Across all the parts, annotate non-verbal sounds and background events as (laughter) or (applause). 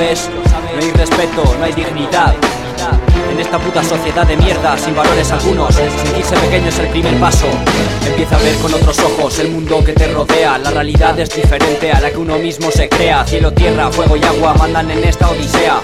No hay respeto, no hay dignidad. En esta puta sociedad de mierda, sin valores algunos, sentirse pequeño es el primer paso. Empieza a ver con otros ojos el mundo que te rodea. La realidad es diferente a la que uno mismo se crea. Cielo, tierra, fuego y agua mandan en esta odisea.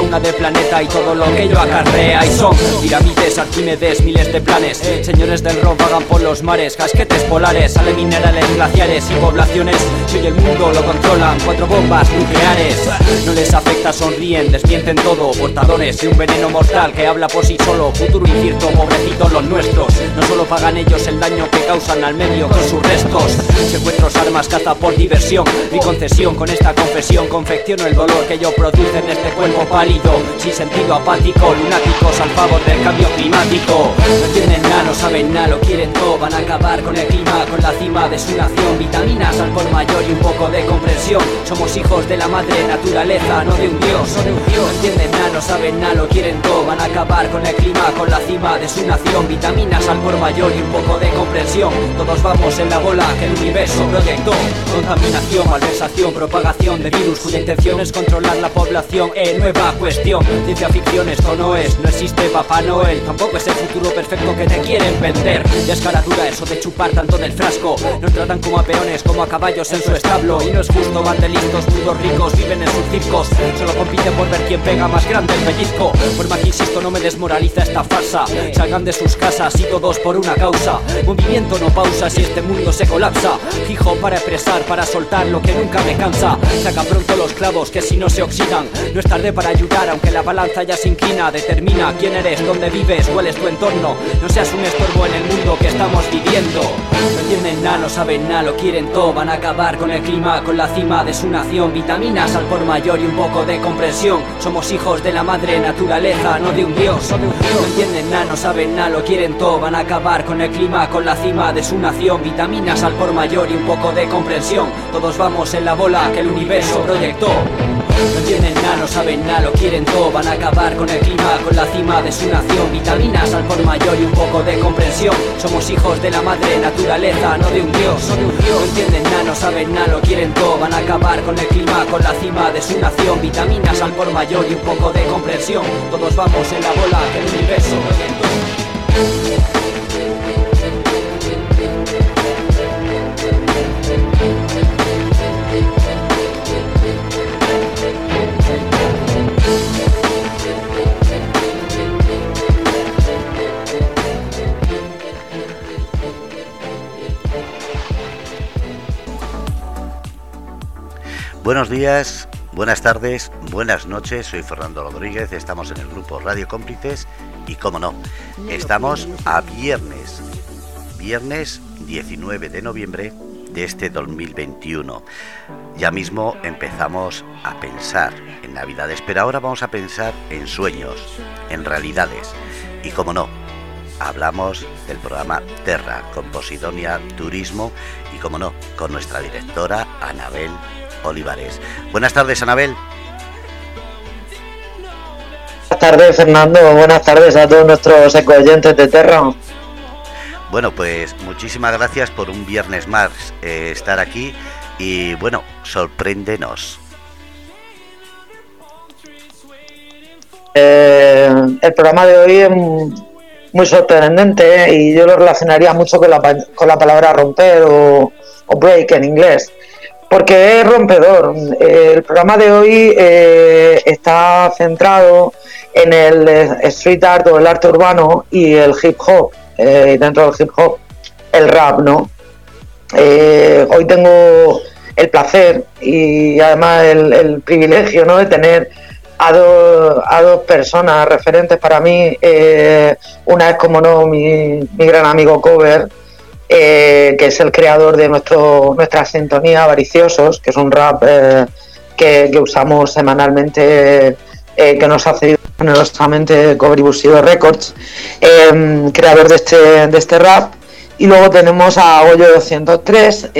una del planeta y todo lo que ello acarrea. Y son pirámides, arquímedes, miles de planes. Señores del rock vagan por los mares, casquetes polares, salen minerales, glaciares y poblaciones. Si hoy el mundo lo controlan, cuatro bombas nucleares. No les afecta, sonríen, desmienten todo. Portadores de un veneno mortal que habla por sí solo. Futuro incierto, pobrecitos los nuestros. No solo pagan ellos el daño que causan al medio con sus restos. Secuestros, armas, caza por diversión. Mi concesión con esta confesión confecciono el dolor que yo produce en este cuerpo pálido. Sin sentido apático, lunáticos al favor del cambio climático. No entienden nada, no saben nada, lo quieren todo. Van a acabar con el clima, con la cima de su nación. Vitaminas al por mayor y un poco de comprensión. Somos hijos de la madre naturaleza, no de un dios. No, de un dios. no entienden nada, no saben nada, lo quieren todo. Van a acabar con el clima, con la cima de su nación. Vitaminas al por mayor y un poco de comprensión. Todos vamos en la bola que el universo proyectó. Contaminación, malversación, propagación de virus cuya intención es controlar la población. Eh, nueva cuestión. Ciencia ficción, esto no es. No existe Papá Noel. Tampoco es el futuro perfecto que te quieren vender. Ya eso de chupar tanto del frasco. Nos tratan como a peones, como a caballos en su establo. Y no es justo, van de listos, ricos, viven en sus circos. Solo compiten por ver quién pega más grande el pellizco. Por más que insisto, no me desmoraliza esta Salgan de sus casas y todos por una causa. Movimiento no pausa si este mundo se colapsa. Fijo para expresar, para soltar lo que nunca me cansa. Saca pronto los clavos que si no se oxidan. No es tarde para ayudar, aunque la balanza ya se inclina. Determina quién eres, dónde vives, cuál es tu entorno. No seas un estorbo en el mundo que estamos viviendo. No entienden nada, no saben nada, lo quieren todo. Van a acabar con el clima, con la cima de su nación. Vitaminas al por mayor y un poco de comprensión. Somos hijos de la madre naturaleza, no de un dios. No nada, no saben nada, lo quieren todo. Van a acabar con el clima, con la cima de su nación. Vitaminas al por mayor y un poco de comprensión. Todos vamos en la bola que el universo proyectó. No entienden nada, no saben nada, lo quieren todo. Van a acabar con el clima, con la cima de su nación. Vitaminas al por mayor y un poco de comprensión. Somos hijos de la madre naturaleza, no de un dios. No entienden nada, no saben nada, lo quieren todo. Van a acabar con el clima, con la cima de su nación. Vitaminas al por mayor y un poco de comprensión. Todos vamos en la bola que el universo Buenos días, buenas tardes, buenas noches. Soy Fernando Rodríguez. Estamos en el grupo Radio Cómplices y, como no, estamos a viernes, viernes 19 de noviembre de este 2021. Ya mismo empezamos a pensar en Navidades, pero ahora vamos a pensar en sueños, en realidades. Y, como no, hablamos del programa Terra con Posidonia Turismo y, como no, con nuestra directora Anabel Olivares. Buenas tardes, Anabel. Buenas tardes, Fernando. Buenas tardes a todos nuestros ecoyentes de Terra. Bueno, pues muchísimas gracias por un viernes más eh, estar aquí y bueno, sorpréndenos. Eh, el programa de hoy es muy sorprendente ¿eh? y yo lo relacionaría mucho con la, con la palabra romper o break en inglés porque es rompedor. El programa de hoy eh, está centrado en el street art o el arte urbano y el hip hop, eh, dentro del hip hop, el rap, ¿no? Eh, hoy tengo el placer y además el, privilegio ¿no? de tener a, a dos personas referentes para mí. una es, como no, mi gran amigo Cover, eh, que es el creador de nuestro, nuestra sintonía Avariciosos, que es un rap eh, que, usamos semanalmente, eh, que nos ha cedido generosamente Cobribusivo Records, creador de este, de este rap. Y luego tenemos a Goyo 203,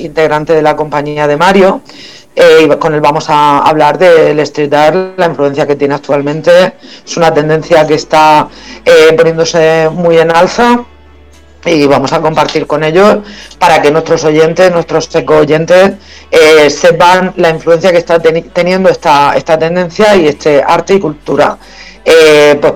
integrante de la compañía de Mario, y con él vamos a hablar del street art, la influencia que tiene actualmente. Es una tendencia que está poniéndose muy en alza y vamos a compartir con ellos para que nuestros oyentes, nuestros eco oyentes, eh, sepan la influencia que está teniendo esta, esta tendencia y este arte y cultura. Eh, pues,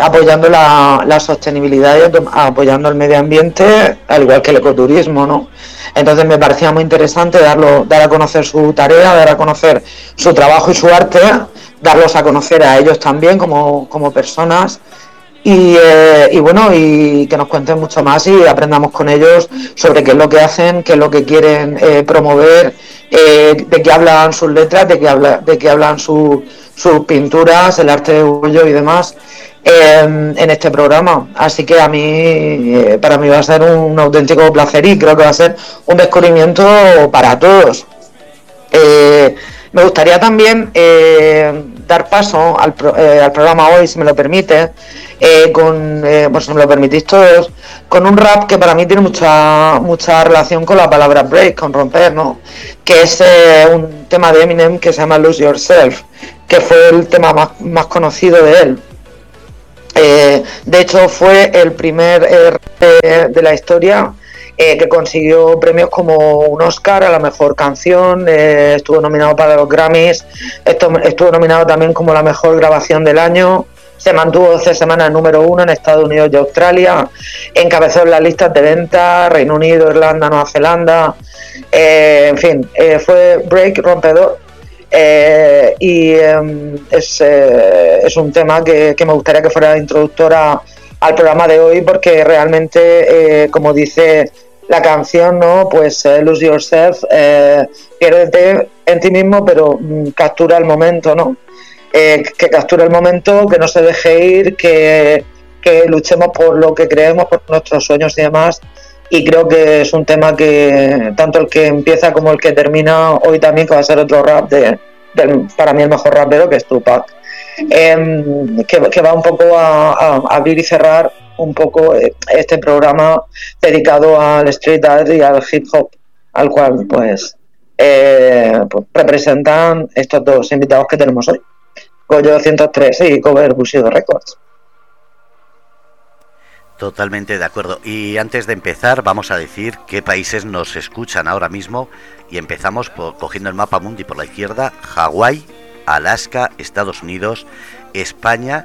apoyando la, la, sostenibilidad y apoyando el medio ambiente, al igual que el ecoturismo, ¿no? Entonces me parecía muy interesante darlo, dar a conocer su tarea, dar a conocer su trabajo y su arte, darlos a conocer a ellos también como, como personas eh, y, bueno, y que nos cuenten mucho más y aprendamos con ellos sobre qué es lo que hacen, qué es lo que quieren eh, promover, eh, de qué hablan sus letras, de qué, habla, de qué hablan sus pinturas, el arte de orgullo y demás em, en este programa. Así que a mí, para mí va a ser un auténtico placer y creo que va a ser un descubrimiento para todos. me gustaría también dar paso al programa hoy, si me lo permite, eh, con, eh, si me lo permitís todos, con un rap que para mí tiene mucha mucha relación con la palabra break, con romper, ¿no? Que es eh, un tema de Eminem que se llama Lose Yourself, que fue el tema más, más conocido de él. de hecho, fue el primer de la historia que consiguió premios como un Oscar a la mejor canción, estuvo nominado para los Grammys, estuvo nominado también como la mejor grabación del año, se mantuvo 12 semanas número uno en Estados Unidos y Australia, encabezó en las listas de venta, Reino Unido, Irlanda, Nueva Zelanda, eh, en fin, eh, fue break rompedor. Eh, y em, es, es, un tema que, me gustaría que fuera introductora al programa de hoy porque realmente, como dice la canción, ¿no? Pues Lose Yourself, piérdete en ti mismo, pero mm, captura el momento, ¿no? Eh, que capture el momento, que no se deje ir, que, luchemos por lo que creemos, por nuestros sueños y demás. Y creo que es un tema que tanto el que empieza como el que termina hoy también, que va a ser otro rap de, para mí el mejor rapero, que es Tupac. Em, que, va un poco a, abrir y cerrar un poco eh, este programa dedicado al street art y al hip hop, al cual pues, eh, pues representan estos dos invitados que tenemos hoy. Goyo 203 y Cover Bushido Records. Totalmente de acuerdo. Y antes de empezar, vamos a decir qué países nos escuchan ahora mismo. Y empezamos por, cogiendo el mapa mundi por la izquierda: Hawái, Alaska, Estados Unidos, España,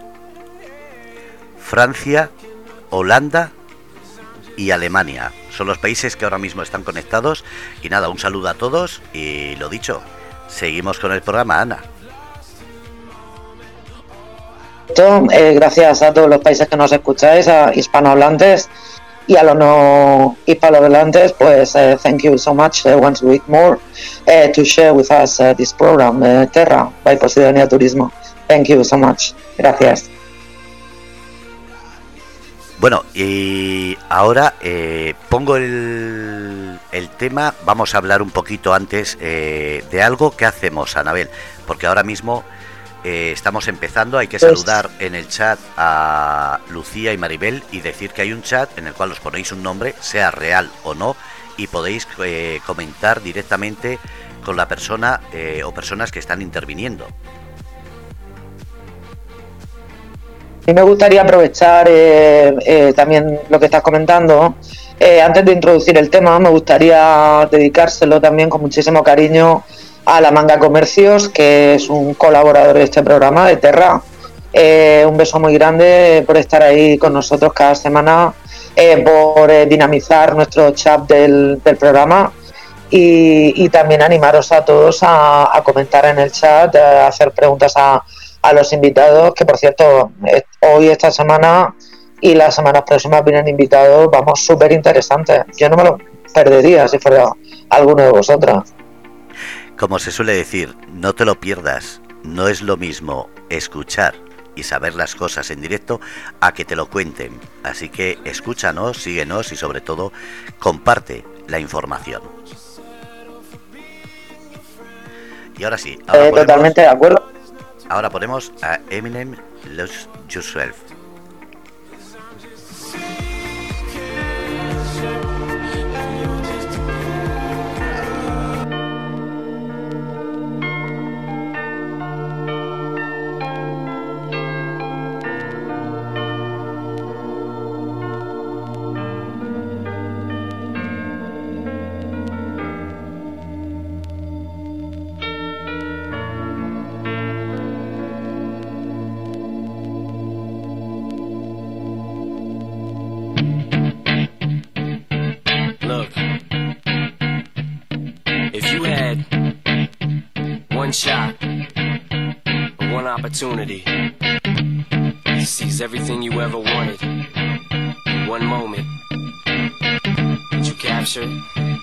Francia, Holanda y Alemania. Son los países que ahora mismo están conectados. Y nada, un saludo a todos. Y lo dicho, seguimos con el programa, Ana. Eh, gracias a todos los países que nos escucháis, a hispanohablantes y a los no hispanohablantes, pues uh, thank you so much uh, once week more to share with us this program, Terra, by Posidonia Turismo. Thank you so much. Gracias. Bueno, y ahora eh, pongo el, el, tema, vamos a hablar un poquito antes eh, de algo que hacemos, Anabel, porque ahora mismo eh, estamos empezando, hay que pues saludar en el chat a Lucía y Maribel y decir que hay un chat en el cual os ponéis un nombre, sea real o no, y podéis eh, comentar directamente con la persona eh, o personas que están interviniendo. Y me gustaría aprovechar también lo que estás comentando. antes de introducir el tema, me gustaría dedicárselo también con muchísimo cariño a la Manga Comercios, que es un colaborador de este programa de Terra. Eh, un beso muy grande por estar ahí con nosotros cada semana, eh, por eh, dinamizar nuestro chat del, programa y, también animaros a todos a, comentar en el chat, a hacer preguntas a, a los invitados, que por cierto, hoy, esta semana y las semanas próximas vienen invitados, vamos, súper interesantes. Yo no me lo perdería si fuera alguno de vosotras. Como se suele decir, no te lo pierdas. No es lo mismo escuchar y saber las cosas en directo a que te lo cuenten. Así que escúchanos, síguenos y sobre todo comparte la información. Y ahora sí. Eh, totalmente de acuerdo. Ahora ponemos a Eminem Lose Yourself. Shot, one opportunity. He sees everything you ever wanted in one moment. Did you capture it?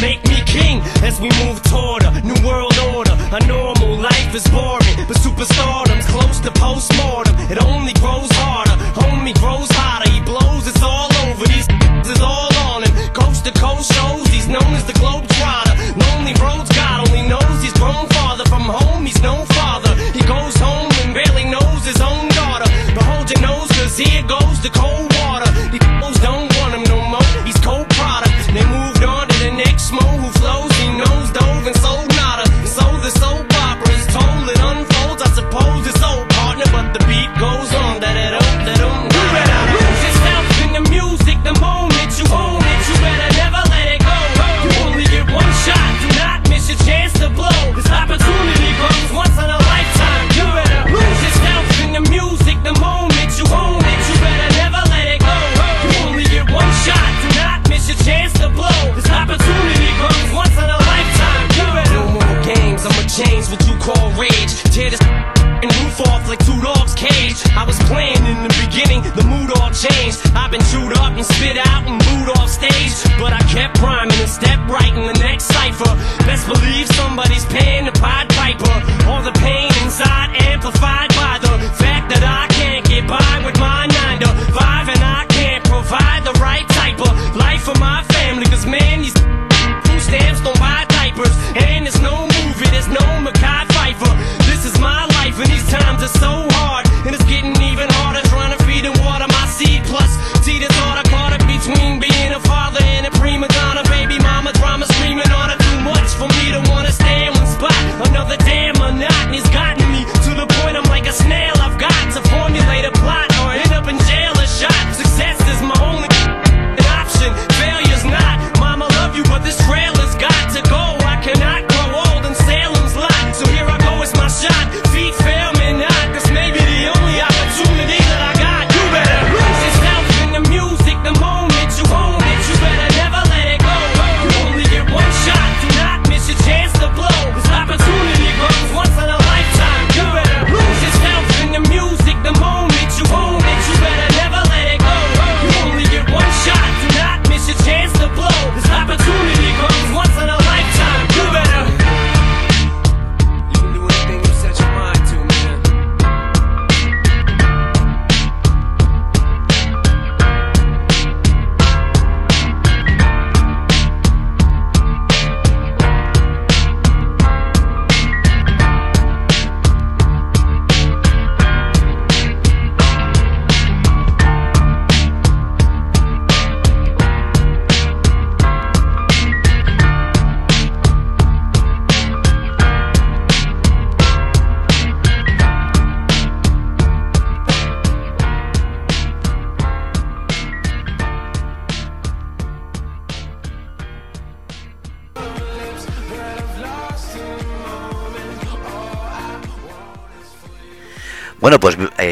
Make me king as we move toward a new world order. A normal life is boring, but superstardom's close to postmortem. It only grows harder. Homie grows hotter. He blows. It's all over. These (laughs) is all on him. Coast to coast shows. He's known as the globe trotter. Lonely roads. God only knows he's grown farther from home. He's no father. He goes home and barely knows his own daughter. But hold your nose, cause here goes the cold I've been chewed up and spit out and booed off stage. But I kept rhyming and stepped right in the next cipher. Best believe somebody's paying the Pied Piper. All the pain inside amplified by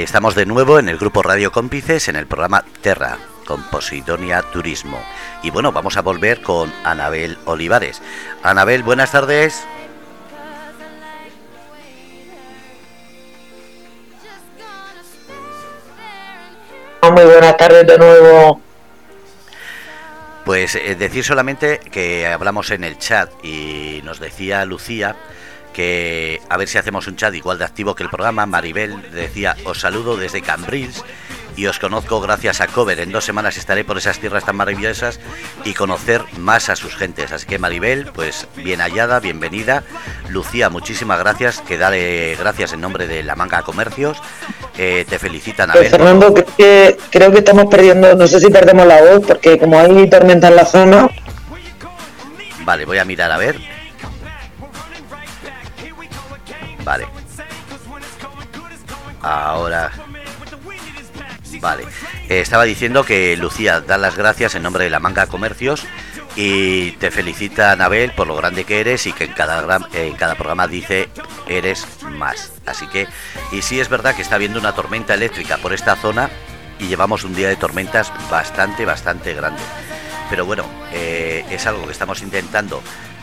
Estamos de nuevo en el grupo Radio Cómplices en el programa Terra con Posidonia Turismo. Y bueno, vamos a volver con Anabel Olivares. Anabel, buenas tardes. Muy buenas tardes de nuevo. Pues eh, decir solamente que hablamos en el chat y nos decía Lucía que a ver si hacemos un chat igual de activo que el programa. Maribel decía, os saludo desde Cambrils y os conozco gracias a Cover. En dos semanas estaré por esas tierras tan maravillosas y conocer más a sus gentes. Así que Maribel, pues bien hallada, bienvenida. Lucía, muchísimas gracias. Que dale gracias en nombre de la Manga Comercios. Eh, te felicitan a pues, ver. Fernando, creo que, creo que estamos perdiendo, no sé si perdemos la voz, porque como hay tormenta en la zona. Vale, voy a mirar a ver. Vale. Ahora Vale. Eh, estaba diciendo que Lucía da las gracias en nombre de la Manga Comercios y te felicita Anabel por lo grande que eres y que en cada, en cada programa dice eres más. Así que, y sí es verdad que está habiendo una tormenta eléctrica por esta zona y llevamos un día de tormentas bastante, bastante grande. Pero bueno, eh, es algo que estamos intentando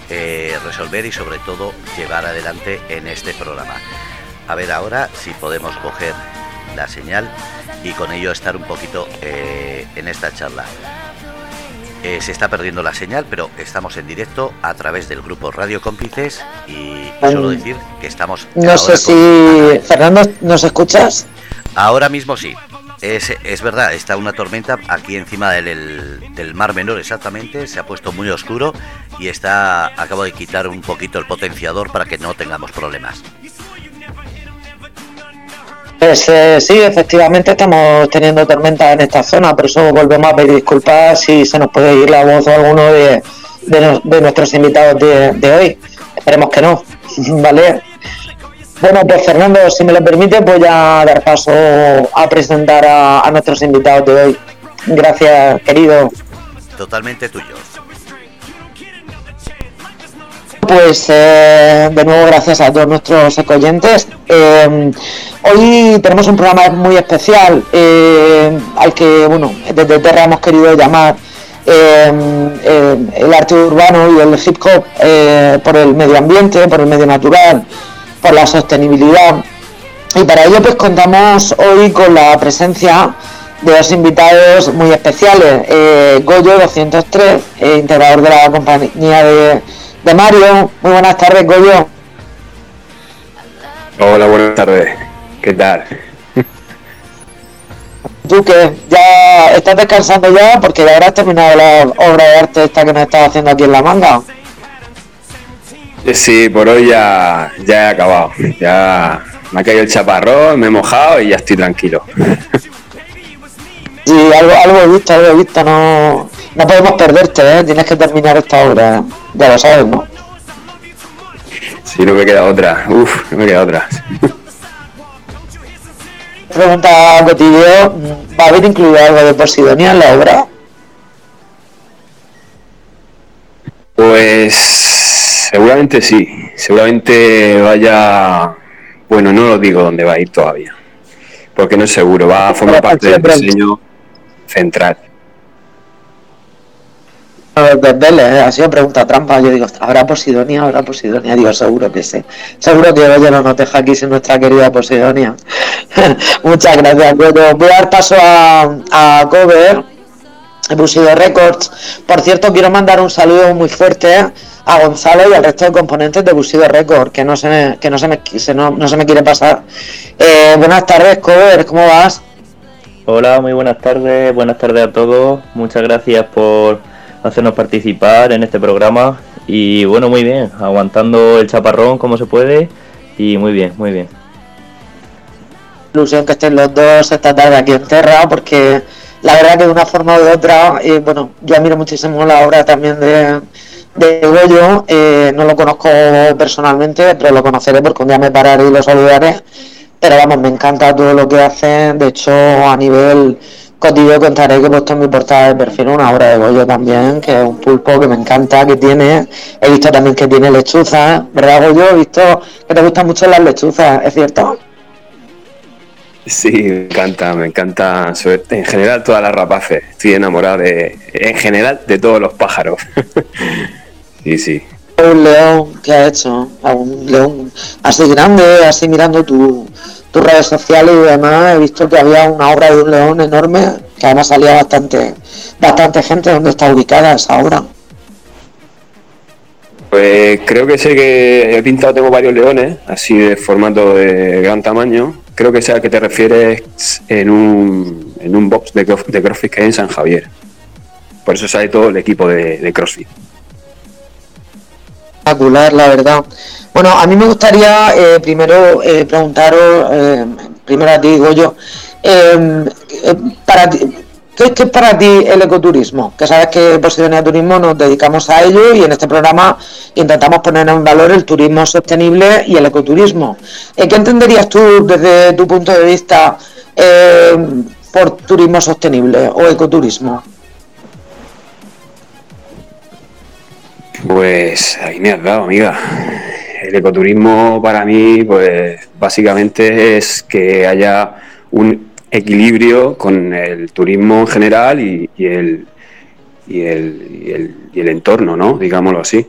eh, resolver y sobre todo llevar adelante en este programa. A ver ahora si podemos coger la señal y con ello estar un poquito eh, en esta charla. Eh, se está perdiendo la señal, pero estamos en directo a través del grupo Radio Cómplices y solo decir que estamos... No sé si... Fernando, ¿nos escuchas? Ahora mismo sí. Es, verdad, está una tormenta aquí encima del, Mar Menor exactamente, se ha puesto muy oscuro y está acabo de quitar un poquito el potenciador para que no tengamos problemas. Pues eh, sí, efectivamente estamos teniendo tormentas en esta zona, por eso volvemos a pedir disculpas si se nos puede ir la voz o alguno de, de, nuestros invitados de, hoy. Esperemos que no, (laughs) ¿vale? Bueno, pues Fernando, si me lo permite, voy a dar paso a presentar a, a nuestros invitados de hoy. Gracias, querido. Totalmente tuyo. Pues eh, de nuevo gracias a todos nuestros ecoyentes. Eh, hoy tenemos un programa muy especial eh, al que, bueno, desde Terra hemos querido llamar el arte urbano y el hip hop por el medio ambiente, por el medio natural, por la sostenibilidad. Y para ello pues contamos hoy con la presencia de dos invitados muy especiales. Goyo 203, integrador de la compañía de de Mario. Muy buenas tardes, Goyo. Hola, buenas tardes. ¿Qué tal? Tú que ya estás descansando ya porque ya habrás terminado la obra de arte esta que me estás haciendo aquí en la manga. Sí, por hoy ya, ya he acabado. Ya me ha caído el chaparrón, me he mojado y ya estoy tranquilo. Sí, algo, algo he visto, algo he visto, no, no podemos perderte, ¿eh? tienes que terminar esta obra, ya lo sabes, ¿no? Sí, no me queda otra, Uf, no me queda otra. Pregunta Cotillo, ¿va a haber incluido algo de Posidonia en la obra? Pues seguramente sí, seguramente vaya, bueno, no lo digo dónde va a ir todavía, porque no es seguro, va a formar parte del diseño central. Verle, ha sido pregunta trampa. Yo digo, ¿habrá Posidonia? ¿Habrá Posidonia? Digo, seguro que sí. Seguro que oye, no nos deja aquí sin nuestra querida Posidonia. (laughs) Muchas gracias, Voy a dar paso a, a Cover, Busido Records. Por cierto, quiero mandar un saludo muy fuerte a Gonzalo y al resto de componentes de Busido Records, que no se me, que no se me, no, no se me quiere pasar. Eh, buenas tardes, Cover, ¿cómo vas? Hola, muy buenas tardes, buenas tardes a todos. Muchas gracias por hacernos participar en este programa. Y bueno, muy bien, aguantando el chaparrón como se puede. Y muy bien, muy bien. Ilusión que estén los dos esta tarde aquí en Terra, porque la verdad que de una forma u otra, eh, bueno, yo admiro muchísimo la obra también de, de Goyo. Eh, no lo conozco personalmente, pero lo conoceré porque un día me pararé y lo saludaré. Pero vamos, me encanta todo lo que hacen. De hecho, a nivel Contigo contaré que he puesto en mi portada de perfil una obra de Goyo también, que es un pulpo que me encanta, que tiene. He visto también que tiene lechuza, ¿verdad, Goyo? He visto que te gustan mucho las lechuzas, ¿es cierto? Sí, me encanta, me encanta. En general, todas las rapaces. Estoy enamorado de, en general, de todos los pájaros. (laughs) sí, sí. un león que ha hecho, a un león así grande, así mirando tu, tus redes sociales y demás, he visto que había una obra de un león enorme, que además salía bastante, bastante gente donde está ubicada esa obra. Pues creo que sé que he pintado, tengo varios leones, así de formato de gran tamaño. Creo que sea al que te refieres en un, en un box de, de CrossFit que hay en San Javier. Por eso sale todo el equipo de, CrossFit. Espectacular, la verdad. Bueno, a mí me gustaría eh, primero eh, preguntaros, eh, primero a ti, digo yo, eh, para ti, ¿qué, es para ti el ecoturismo? Que sabes que de Turismo nos dedicamos a ello y en este programa intentamos poner en valor el turismo sostenible y el ecoturismo. Eh, ¿Qué entenderías tú desde tu punto de vista eh, por turismo sostenible o ecoturismo? Pues ahí me has dado, amiga. El ecoturismo para mí, pues básicamente es que haya un equilibrio con el turismo en general y, el, y, el, y, el, y el entorno, ¿no? Digámoslo así.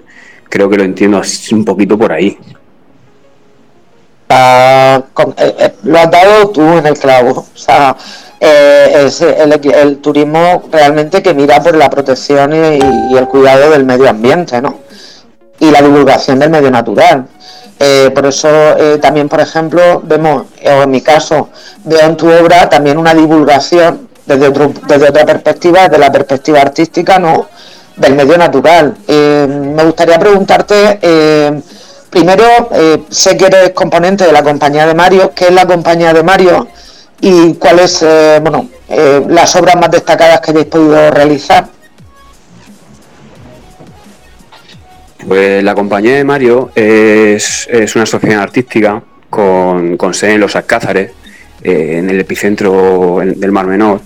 Creo que lo entiendo así un poquito por ahí. Ah, eh, eh, lo has dado tú en el clavo. O sea, eh, es el, el turismo realmente que mira por la protección y, y el cuidado del medio ambiente, ¿no? Y la divulgación del medio natural. Eh, por eso eh, también, por ejemplo, vemos, o en mi caso, veo en tu obra también una divulgación desde, otro, desde otra perspectiva, desde la perspectiva artística, ¿no? Del medio natural. Eh, me gustaría preguntarte, primero, sé que eres componente de la compañía de Mario, ¿qué es la compañía de Mario? Y cuáles, bueno, las obras más destacadas que hayáis podido realizar. Pues la compañía de Mario es, es una asociación artística con, con sede en Los Alcázares, eh, en el epicentro en- del Mar Menor.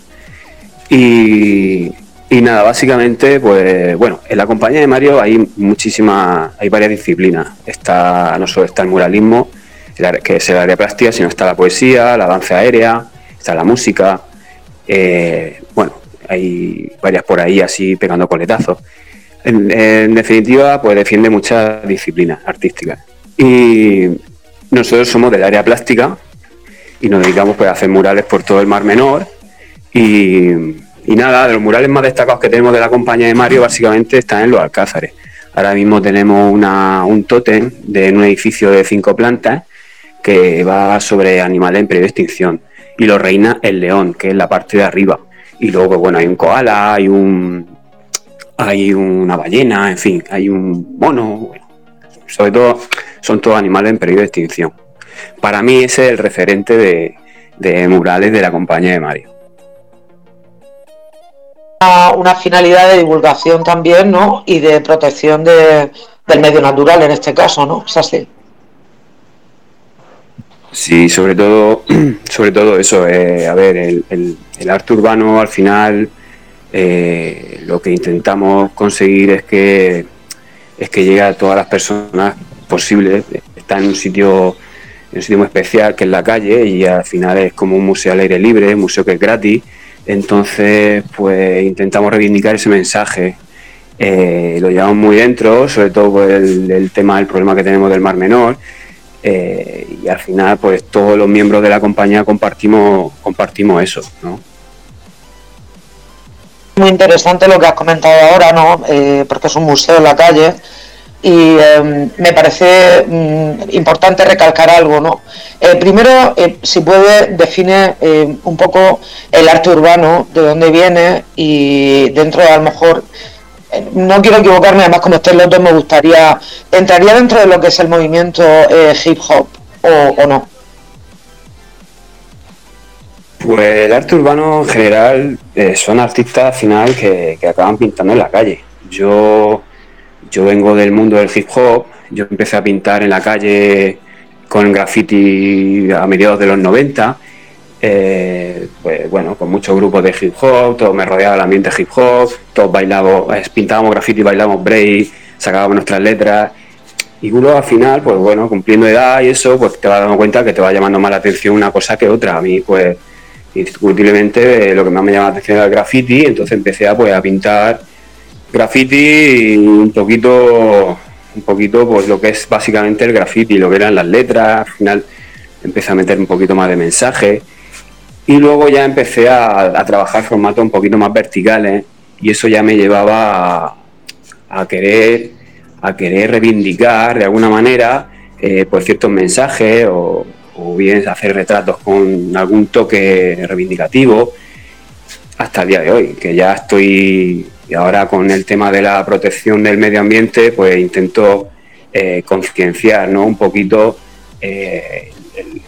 Y, y nada, básicamente, pues bueno, en la compañía de Mario hay muchísimas, hay varias disciplinas. Está, no solo está el muralismo, que es el área plástica, sino está la poesía, la danza aérea, está la música. eh, bueno, hay varias por ahí así pegando coletazos. En, en definitiva, pues defiende muchas disciplinas artísticas. Y nosotros somos del área plástica y nos dedicamos pues, a hacer murales por todo el Mar Menor. Y, nada, de los murales más destacados que tenemos de la compañía de Mario, básicamente están en los Alcázares. Ahora mismo tenemos una, un tótem de un edificio de cinco plantas que va sobre animales en peligro de extinción. Y lo reina el león, que es la parte de arriba. Y luego, pues, bueno, hay un koala, hay un, hay una ballena, en fin, hay un mono, bueno, sobre todo son todos animales en peligro de extinción. Para mí ese es el referente de, de murales de la compañía de Mario. Una, una finalidad de divulgación también, ¿no? Y de protección de, del medio natural en este caso, ¿no? Es así. Sí, sobre todo, (clears throat) sobre todo eso, eh, a ver, el, el- el arte urbano al final eh, lo que intentamos conseguir es que es que llegue a todas las personas posibles. Está en un sitio en un sitio muy especial que es la calle y al final es como un museo al aire libre, un museo que es gratis. Entonces, pues intentamos reivindicar ese mensaje. Eh, lo llevamos muy dentro, sobre todo por el, el tema del problema que tenemos del Mar Menor. Eh, y al final, pues todos los miembros de la compañía compartimos, compartimos eso, ¿no? Muy interesante lo que has comentado ahora, ¿no? Eh, porque es un museo en la calle y eh, me parece mm, importante recalcar algo, ¿no? Eh, primero, eh, si puede, define eh, un poco el arte urbano, de dónde viene y dentro de a lo mejor, no quiero equivocarme, además como estés los dos me gustaría, ¿entraría dentro de lo que es el movimiento eh, hip hop o no? Pues el arte urbano en general eh, son artistas al final que, que acaban pintando en la calle. Yo, yo vengo del mundo del hip hop, yo empecé a pintar en la calle con graffiti a mediados de los 90, eh, pues bueno, con muchos grupos de hip hop, todo me rodeaba el ambiente hip hop, todos bailábamos, eh, pintábamos graffiti, bailábamos break, sacábamos nuestras letras. Y uno al final, pues bueno, cumpliendo edad y eso, pues te vas dando cuenta que te va llamando más la atención una cosa que otra. A mí, pues, indiscutiblemente eh, lo que más me llama la atención era el graffiti, entonces empecé a, pues, a pintar graffiti y un poquito, un poquito pues lo que es básicamente el graffiti, lo que eran las letras, al final empecé a meter un poquito más de mensaje. Y luego ya empecé a, trabajar formatos un poquito más verticales y eso ya me llevaba a, querer a querer reivindicar de alguna manera eh, pues ciertos mensajes o, o bien hacer retratos con algún toque reivindicativo hasta el día de hoy, que ya estoy y ahora con el tema de la protección del medio ambiente, pues intento eh, concienciar ¿no? un poquito eh,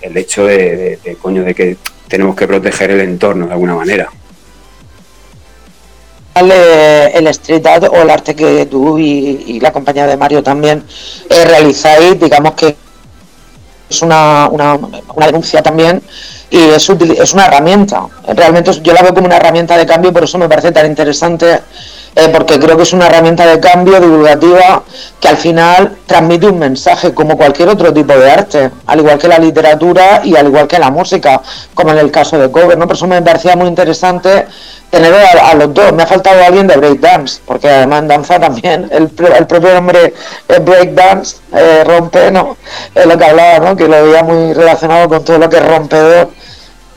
el, hecho de, coño, de que tenemos que proteger el entorno de alguna manera. El street art o el arte que tú y, la compañía de Mario también eh, realizáis, digamos que es una, una, una denuncia también y es, es una herramienta. Realmente yo la veo como una herramienta de cambio, por eso me parece tan interesante, eh, porque creo que es una herramienta de cambio divulgativa que al final transmite un mensaje como cualquier otro tipo de arte, al igual que la literatura y al igual que la música, como en el caso de Cover. ¿no? Por eso me parecía muy interesante tener a, los dos. Me ha faltado alguien de breakdance, porque además en danza también el, el propio nombre es breakdance, eh, rompe, ¿no? Es lo que hablaba, ¿no? Que lo veía muy relacionado con todo lo que es rompedor.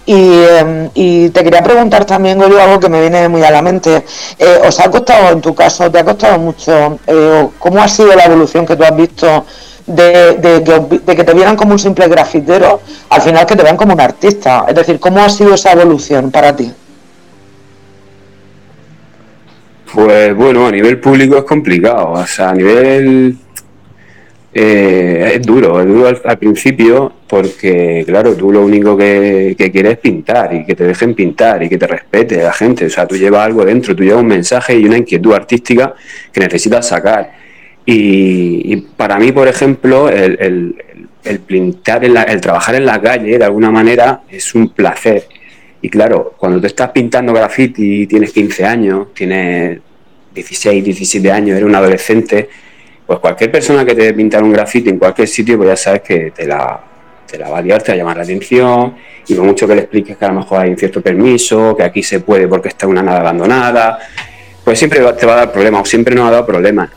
Y, em, y te quería preguntar también, Goyo, algo que me viene muy a la mente. Eh, ¿Os ha costado, en tu caso, te ha costado mucho? Eh, ¿Cómo ha sido la evolución que tú has visto de, de, que te vieran como un simple grafitero, al final que te vean como un artista? Es decir, ¿cómo ha sido esa evolución para ti? Pues bueno, a nivel público es complicado, o sea, a nivel... Eh, es duro, es duro al, principio porque, claro, tú lo único que, quieres es pintar y que te dejen pintar y que te respete la gente, o sea, tú llevas algo dentro, tú llevas un mensaje y una inquietud artística que necesitas sacar. Y, para mí, por ejemplo, el, pintar, el trabajar en la calle, de alguna manera, es un placer y claro, cuando te estás pintando graffiti, tienes 15 años, tienes 16, 17 años, eres un adolescente, pues cualquier persona que te pinta un graffiti en cualquier sitio, pues ya sabes que te la, te la va a liar, te va a llamar la atención, y por mucho que le expliques que a lo mejor hay un cierto permiso, que aquí se puede porque está una nada abandonada, pues siempre te va a dar problemas, o siempre nos ha dado problemas.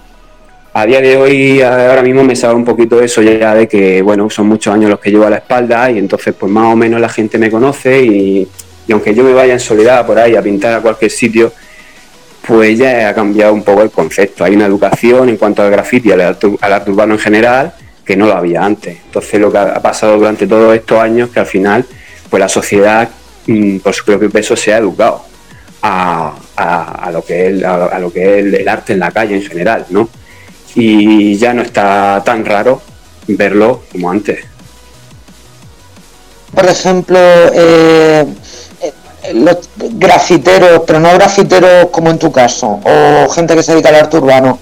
A día de hoy, ahora mismo me sabe un poquito eso ya de que, bueno, son muchos años los que llevo a la espalda y entonces pues más o menos la gente me conoce y aunque yo me vaya en soledad por ahí a pintar a cualquier sitio, pues ya ha cambiado un poco el concepto. Hay una educación en cuanto al graffiti, al arte, al arte urbano en general, que no lo había antes. Entonces lo que ha pasado durante todos estos años, que al final, pues la sociedad mm, por su propio peso se ha educado a, lo que es, a, lo que es el, arte en la calle en general, ¿no? Y ya no está tan raro verlo como antes. Por ejemplo, eh, los grafiteros, pero no grafiteros como en tu caso, o gente que se dedica al arte urbano,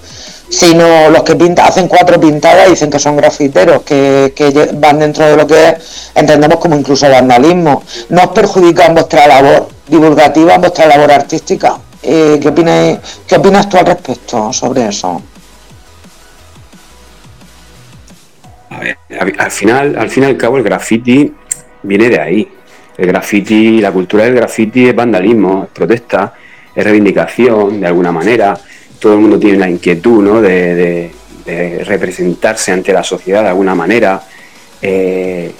sino los que pintan, hacen cuatro pintadas y dicen que son grafiteros, que, van dentro de lo que entendemos como incluso vandalismo. ¿No os perjudica en vuestra labor divulgativa, en vuestra labor artística? Eh, ¿qué, opinas, ¿Qué opinas tú al respecto sobre eso? A ver, al final, al fin y al cabo, el graffiti viene de ahí. El graffiti, la cultura del graffiti es vandalismo, es protesta, es reivindicación de alguna manera. Todo el mundo tiene la inquietud ¿no? de, representarse ante la sociedad de alguna manera. Eh,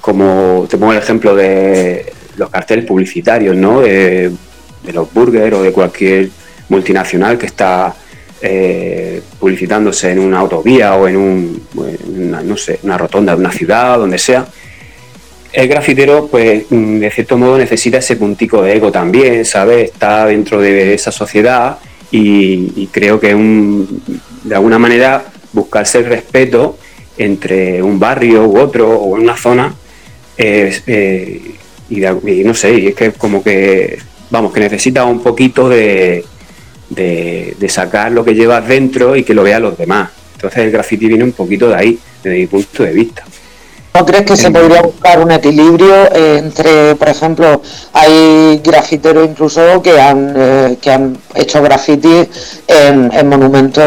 como te pongo el ejemplo de los carteles publicitarios, ¿no? de, los burgers o de cualquier multinacional que está eh, publicitándose en una autovía o en, un, no sé, una rotonda de una ciudad, donde sea el grafitero, pues mm, de cierto modo necesita ese puntico de ego también, ¿sabes? Está dentro de esa sociedad y, creo que un, de alguna manera buscarse el respeto entre un barrio u otro o una zona eh, y, no sé, es que como que, vamos, que necesita un poquito de, de, de, sacar lo que llevas dentro y que lo vean los demás. Entonces el graffiti viene un poquito de ahí, desde mi punto de vista. ¿No crees que se podría buscar un equilibrio entre, por ejemplo, hay grafiteros incluso que han, eh, que han hecho graffiti en, monumentos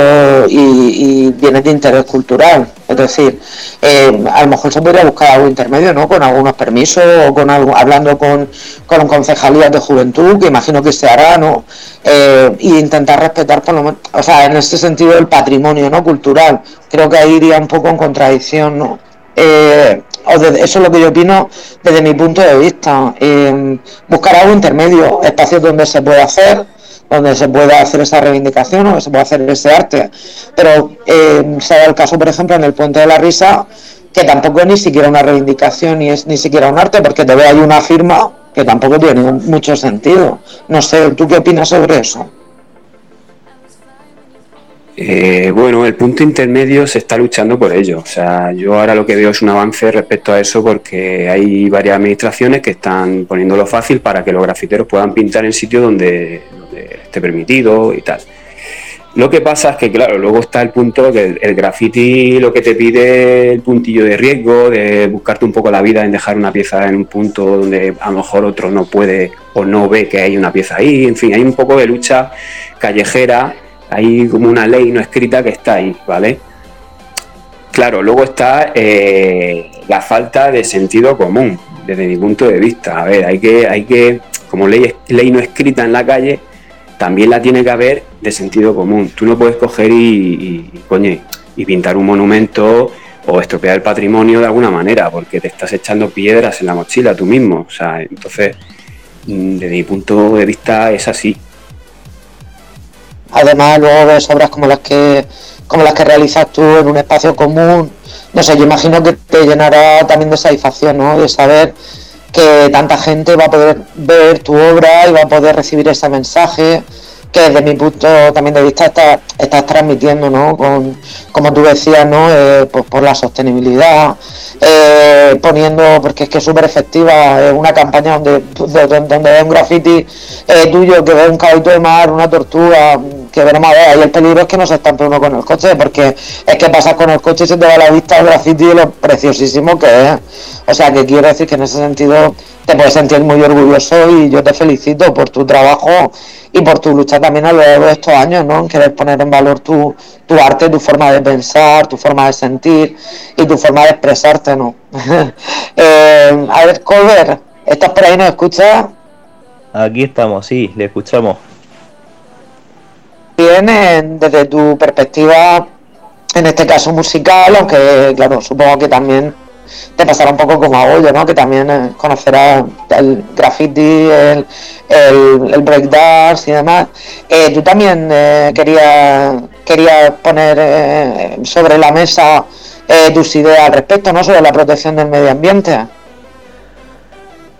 y, bienes de interés cultural? Es decir, eh, a lo mejor se podría buscar algo intermedio, ¿no? Con algunos permisos o con algo, hablando con, con concejalías de juventud, que imagino que se hará, ¿no? Eh, y intentar respetar, por lo menos, o sea, en este sentido, el patrimonio, ¿no? Cultural. Creo que ahí iría un poco en contradicción, ¿no? Eh, eso es lo que yo opino desde mi punto de vista. Eh, buscar algo intermedio, espacios donde se pueda hacer, donde se pueda hacer esa reivindicación, donde se pueda hacer ese arte. Pero eh, se da el caso, por ejemplo, en el Puente de la Risa, que tampoco es ni siquiera una reivindicación ni es ni siquiera un arte, porque te veo ahí una firma que tampoco tiene mucho sentido. No sé, ¿tú qué opinas sobre eso? Eh, bueno, el punto intermedio se está luchando por ello. O sea, yo ahora lo que veo es un avance respecto a eso porque hay varias administraciones que están poniéndolo fácil para que los grafiteros puedan pintar en sitios donde, esté permitido y tal. Lo que pasa es que, claro, luego está el punto que el, graffiti lo que te pide el puntillo de riesgo, de buscarte un poco la vida en dejar una pieza en un punto donde a lo mejor otro no puede o no ve que hay una pieza ahí. En fin, hay un poco de lucha callejera hay como una ley no escrita que está ahí, ¿vale? Claro, luego está eh, la falta de sentido común, desde mi punto de vista. A ver, hay que, hay que, como ley, ley no escrita en la calle, también la tiene que haber de sentido común. Tú no puedes coger y, y pintar un monumento o estropear el patrimonio de alguna manera, porque te estás echando piedras en la mochila tú mismo. O sea, entonces, mm, desde mi punto de vista es así. Además, luego ves obras como las que como las que realizas tú en un espacio común. No sé, yo imagino que te llenará también de satisfacción, ¿no? De saber que tanta gente va a poder ver tu obra y va a poder recibir ese mensaje que desde mi punto también de vista estás, estás transmitiendo, ¿no? Con, como tú decías, ¿no? Eh, pues por la sostenibilidad, eh, poniendo, porque es que es súper efectiva, es una campaña donde, donde, donde un graffiti eh, tuyo, que ve un caballito de mar, una tortuga, que veremos a ver, y el peligro es que no se estampe uno con el coche, porque es que pasas con el coche y se te va la vista el graffiti y lo preciosísimo que es. O sea, que quiero decir que en ese sentido te puedes sentir muy orgulloso y yo te felicito por tu trabajo y por tu lucha también a lo largo de estos años, ¿no? En querer poner en valor tu, tu arte, tu forma de pensar, tu forma de sentir y tu forma de expresarte, ¿no? (laughs) eh, a ver, Colbert, ¿estás por ahí? ¿Nos escuchas? Aquí estamos, sí, le escuchamos. Bien, desde tu perspectiva, en este caso musical, aunque claro, supongo que también te pasará un poco como a Goyo, ¿no? Que también eh, conocerá el graffiti, el, el, breakdance y demás. Eh, tú también eh, querías quería poner sobre la mesa tus ideas al respecto, ¿no? Sobre la protección del medio ambiente.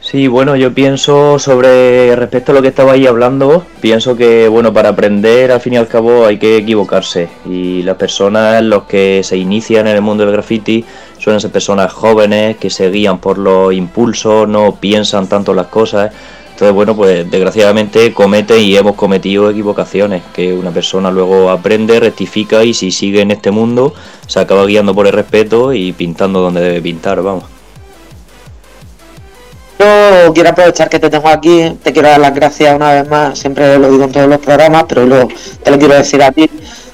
Sí, bueno, yo pienso sobre respecto a lo que estaba ahí hablando, pienso que bueno, para aprender al fin y al cabo hay que equivocarse y las personas los que se inician en el mundo del graffiti suelen ser personas jóvenes que se guían por los impulsos, no piensan tanto las cosas. Entonces, bueno, pues desgraciadamente comete y hemos cometido equivocaciones, que una persona luego aprende, rectifica y si sigue en este mundo se acaba guiando por el respeto y pintando donde debe pintar, vamos. Yo quiero aprovechar que te tengo aquí, te quiero dar las gracias una vez más, siempre lo digo en todos los programas, pero lo, te lo quiero decir a ti.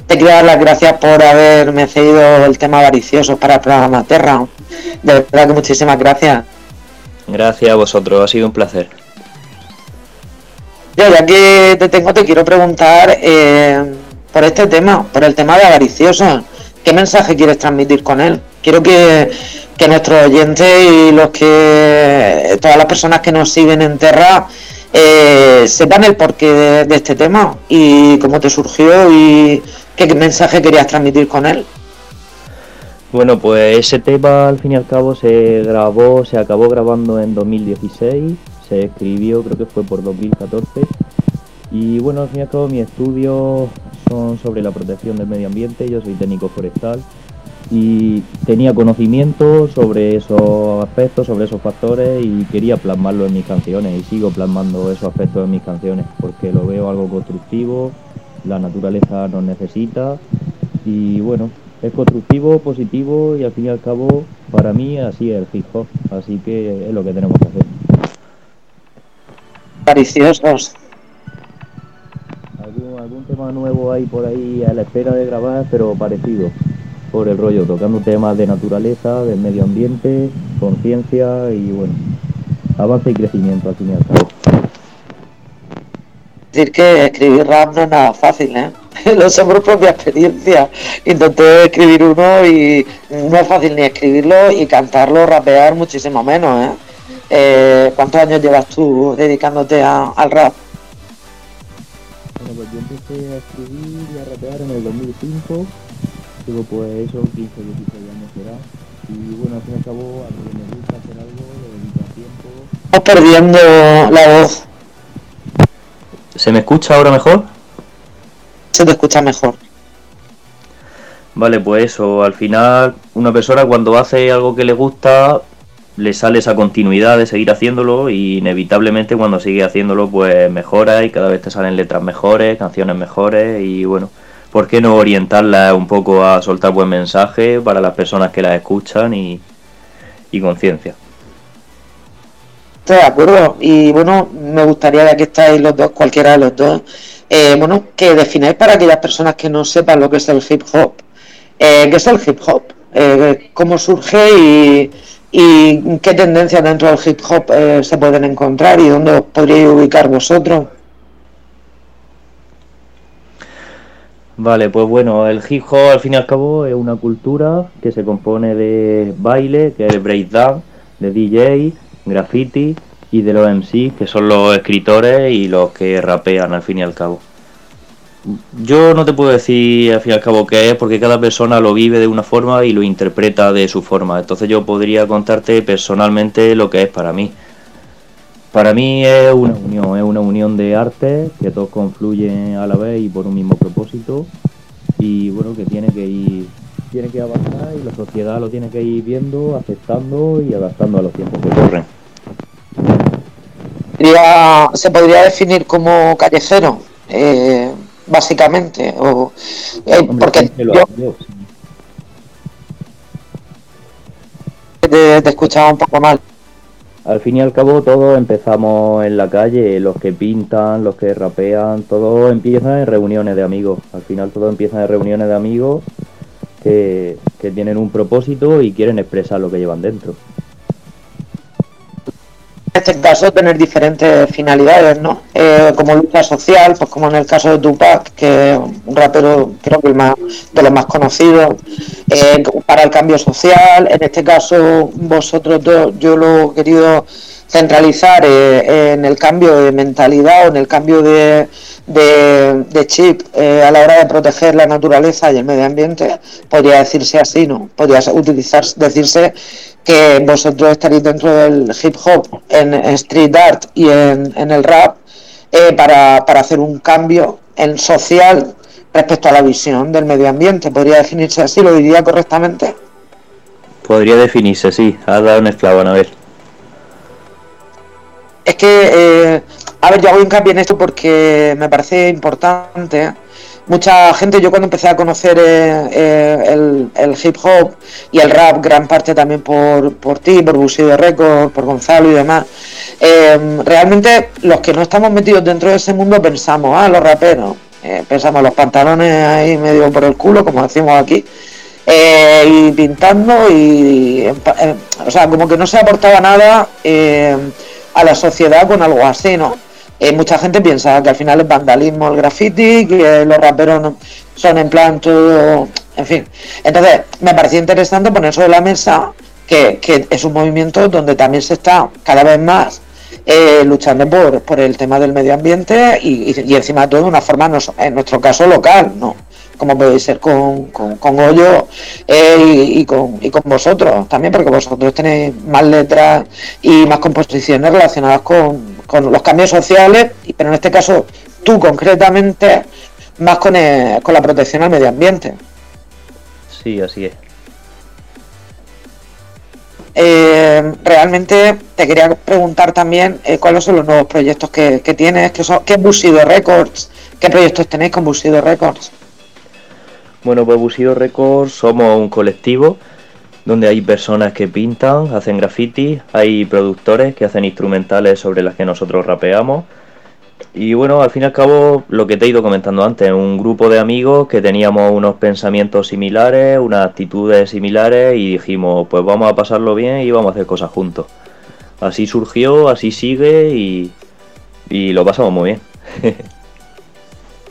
Te quiero dar las gracias por haberme cedido el tema avaricioso para el programa Terra. De verdad que muchísimas gracias. Gracias a vosotros, ha sido un placer. Yo, ya que te tengo, te quiero preguntar eh, por este tema, por el tema de avaricioso. ¿Qué mensaje quieres transmitir con él? Quiero que que nuestros oyentes y los que todas las personas que nos siguen en Terra eh, sepan el porqué de, este tema y cómo te surgió y qué mensaje querías transmitir con él. Bueno, pues ese tema al fin y al cabo se grabó, se acabó grabando en 2016, se escribió creo que fue por 2014 y bueno, al fin y al cabo mis estudios son sobre la protección del medio ambiente, yo soy técnico forestal y tenía conocimiento sobre esos aspectos, sobre esos factores y quería plasmarlo en mis canciones y sigo plasmando esos aspectos en mis canciones porque lo veo algo constructivo, la naturaleza nos necesita y bueno, es constructivo, positivo y al fin y al cabo, para mí, así es el hip hop. Así que es lo que tenemos que hacer. Pariciosos. ¿Algún, algún tema nuevo hay por ahí a la espera de grabar, pero parecido? Por el rollo, tocando temas de naturaleza, del medio ambiente, conciencia y bueno, avance y crecimiento al fin y al cabo. Decir que escribir rap no es nada fácil, ¿eh? (laughs) Lo sé por propia experiencia. Intenté escribir uno y no es fácil ni escribirlo y cantarlo, rapear muchísimo menos, ¿eh? Eh, ¿Cuántos años llevas tú dedicándote a- al rap? Bueno, pues yo empecé a escribir y a rapear en el 2005. Pues eso, 15, 16 años será. Y bueno, al fin y al cabo, a mí me gusta hacer algo, le dedico tiempo. Estamos perdiendo la voz. ¿Se me escucha ahora mejor? Se te escucha mejor. Vale, pues eso, al final una persona cuando hace algo que le gusta le sale esa continuidad de seguir haciéndolo y inevitablemente cuando sigue haciéndolo pues mejora y cada vez te salen letras mejores, canciones mejores y bueno, ¿por qué no orientarla un poco a soltar buen mensaje para las personas que las escuchan y, y conciencia? De acuerdo. Y bueno, me gustaría, ya que estáis los dos, cualquiera de los dos, eh, bueno, que defináis para aquellas personas que no sepan lo que es el hip hop. Eh, ¿Qué es el hip hop? Eh, ¿Cómo surge y, y qué tendencias dentro del hip hop eh, se pueden encontrar y dónde os podríais ubicar vosotros? Vale, pues bueno, el hip hop al fin y al cabo es una cultura que se compone de baile, que es breakdown, de DJ, graffiti y de los MC, que son los escritores y los que rapean al fin y al cabo. Yo no te puedo decir al fin y al cabo qué es, porque cada persona lo vive de una forma y lo interpreta de su forma. Entonces yo podría contarte personalmente lo que es para mí. Para mí es una unión, es una unión de artes que todos confluyen a la vez y por un mismo propósito y bueno que tiene que ir, tiene que avanzar y la sociedad lo tiene que ir viendo, aceptando y adaptando a los tiempos que corren. Se podría definir como callejero, eh, básicamente. O, eh, Hombre, porque sí yo te, te escuchaba un poco mal. Al fin y al cabo todos empezamos en la calle, los que pintan, los que rapean, todo empieza en reuniones de amigos. Al final todo empieza en reuniones de amigos que, que tienen un propósito y quieren expresar lo que llevan dentro. En este caso, tener diferentes finalidades, ¿no? Eh, como lucha social, pues como en el caso de Tupac, que es un rapero, creo que el más, de los más conocidos, eh, para el cambio social. En este caso, vosotros dos, yo lo he querido centralizar eh, en el cambio de mentalidad o en el cambio de, de, de chip eh, a la hora de proteger la naturaleza y el medio ambiente, podría decirse así, ¿no? Podría utilizar, decirse que vosotros estaréis dentro del hip hop, en, street art y en, en el rap, eh, para, para hacer un cambio en social respecto a la visión del medio ambiente. Podría definirse así, lo diría correctamente. Podría definirse, sí, has dado un esclavo, a ver. Es que, eh, a ver, yo hago hincapié en esto porque me parece importante. Mucha gente, yo cuando empecé a conocer eh, eh, el, el hip hop y el rap, gran parte también por, por ti, por Bushido Records, por Gonzalo y demás, eh, realmente los que no estamos metidos dentro de ese mundo pensamos, ah, los raperos, eh, pensamos los pantalones ahí medio por el culo, como decimos aquí, y pintando y, empa- eh, o sea, como que no se aportaba nada a la sociedad con algo así, ¿no? Eh, mucha gente piensa que al final es vandalismo el graffiti, que los raperos no- son en plan todo, en fin. Entonces, me parecía interesante poner sobre la mesa que, es un movimiento donde también se está cada vez más eh, luchando por, el tema del medio ambiente y, encima de todo de una forma, en nuestro caso, local, ¿no? Como puede ser con, con, Goyo eh, y, y con, y con vosotros también, porque vosotros tenéis más letras y más composiciones relacionadas con, con los cambios sociales, y- pero en este caso tú concretamente más con, eh, con la protección al medio ambiente. Sí, así es. Eh, realmente te quería preguntar también eh, cuáles son los nuevos proyectos que, que tienes, que son, qué es Bushido Records, qué proyectos tenéis con Bushido Records. Bueno, pues Busido Records somos un colectivo donde hay personas que pintan, hacen graffiti, hay productores que hacen instrumentales sobre las que nosotros rapeamos. Y bueno, al fin y al cabo, lo que te he ido comentando antes, un grupo de amigos que teníamos unos pensamientos similares, unas actitudes similares y dijimos, pues vamos a pasarlo bien y vamos a hacer cosas juntos. Así surgió, así sigue y, y lo pasamos muy bien. (laughs)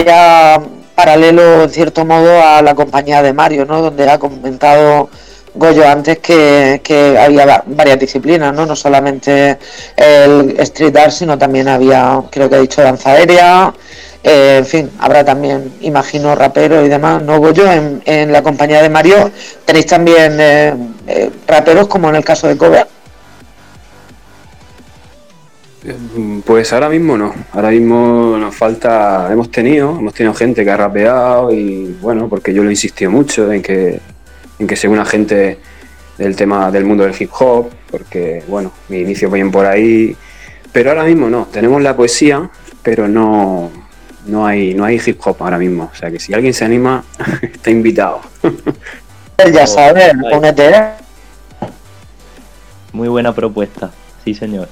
ya paralelo, en cierto modo, a la compañía de Mario, ¿no? Donde ha comentado Goyo antes que, había varias disciplinas, ¿no? No solamente el street art, sino también había, creo que ha dicho, danza aérea, eh, en fin, habrá también, imagino, raperos y demás, ¿no, Goyo? En, en la compañía de Mario tenéis también eh, eh, raperos, como en el caso de Kobe. Pues ahora mismo no, ahora mismo nos falta, hemos tenido, hemos tenido gente que ha rapeado y bueno, porque yo lo he insistido mucho en que en que sea una gente del tema del mundo del hip hop, porque bueno, mi inicio bien por ahí, pero ahora mismo no, tenemos la poesía, pero no, no hay, no hay hip hop ahora mismo, o sea que si alguien se anima, (laughs) está invitado. ya sabes, únete. Muy buena propuesta, sí señor.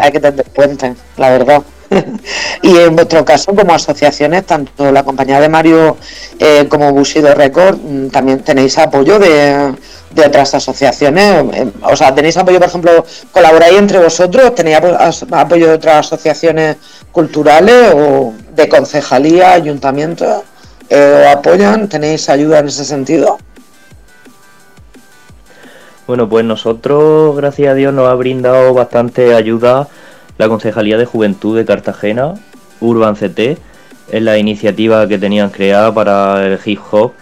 hay que tener puente, la verdad. (laughs) y en vuestro caso, como asociaciones, tanto la compañía de Mario eh, como Bushido Record, mm, también tenéis apoyo de, otras asociaciones. Eh, o sea, tenéis apoyo, por ejemplo, colaboráis entre vosotros, tenéis apoyo de otras asociaciones culturales o de concejalía, ayuntamientos, eh, ¿os apoyan? ¿Tenéis ayuda en ese sentido? Bueno, pues nosotros, gracias a Dios, nos ha brindado bastante ayuda la Concejalía de Juventud de Cartagena, Urban CT, es la iniciativa que tenían creada para el hip hop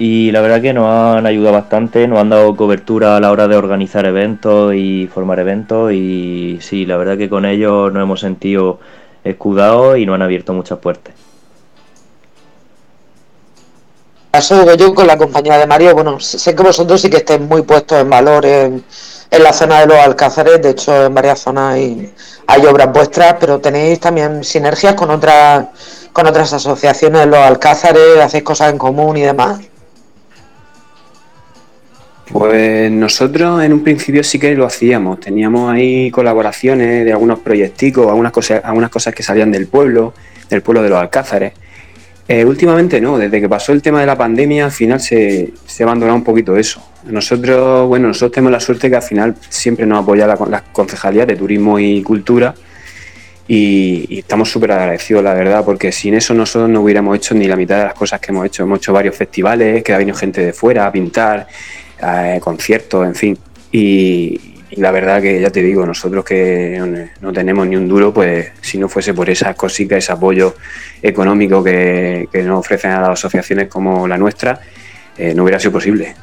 y la verdad que nos han ayudado bastante, nos han dado cobertura a la hora de organizar eventos y formar eventos y sí, la verdad que con ellos nos hemos sentido escudados y nos han abierto muchas puertas. Caso yo con la compañía de Mario, bueno, sé que vosotros sí que estáis muy puestos en valor en la zona de los Alcázares, de hecho en varias zonas hay, obras vuestras, pero tenéis también sinergias con otras con otras asociaciones de los Alcázares, hacéis cosas en común y demás. Pues nosotros en un principio sí que lo hacíamos, teníamos ahí colaboraciones de algunos proyecticos, algunas cosas, algunas cosas que salían del pueblo, del pueblo de los Alcázares eh, últimamente no, desde que pasó el tema de la pandemia al final se, se ha abandonado un poquito eso. Nosotros, bueno, nosotros tenemos la suerte que al final siempre nos apoya la, la Concejalía de Turismo y Cultura y, estamos súper agradecidos, la verdad, porque sin eso nosotros no hubiéramos hecho ni la mitad de las cosas que hemos hecho. Hemos hecho varios festivales, que ha venido gente de fuera a pintar, eh, conciertos, en fin. Y, la verdad que ya te digo, nosotros que no tenemos ni un duro, pues si no fuese por esas cositas, ese apoyo económico que, nos ofrecen a las asociaciones como la nuestra, eh, no hubiera sido posible.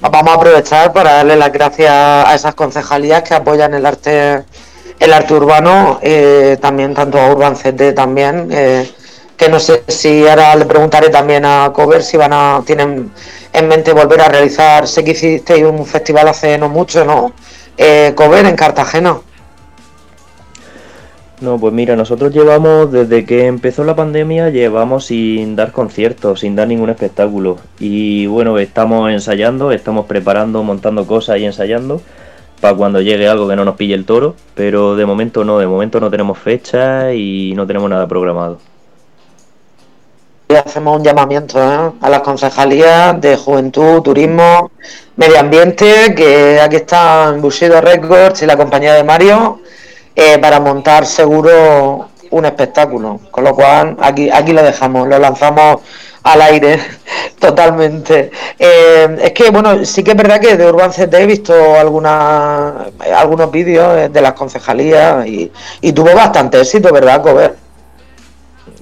Vamos a aprovechar para darle las gracias a esas concejalías que apoyan el arte el arte urbano, eh, también tanto a Urban CD también, eh, que no sé si ahora le preguntaré también a Cover si van a tienen en mente volver a realizar, sé que hicisteis un festival hace no mucho, ¿no? Eh, Cover en Cartagena. No, pues mira, nosotros llevamos, desde que empezó la pandemia, llevamos sin dar conciertos, sin dar ningún espectáculo. Y bueno, estamos ensayando, estamos preparando, montando cosas y ensayando para cuando llegue algo que no nos pille el toro. Pero de momento no, de momento no tenemos fecha y no tenemos nada programado hacemos un llamamiento ¿eh? a las concejalías de Juventud, Turismo, Medio Ambiente, que aquí están Bushido Records y la compañía de Mario, eh, para montar seguro un espectáculo. Con lo cual, aquí, aquí lo dejamos, lo lanzamos al aire (laughs) totalmente. Eh, es que, bueno, sí que es verdad que de Urban CT he visto alguna, algunos vídeos de las concejalías y, tuvo bastante éxito, ¿verdad, Cover?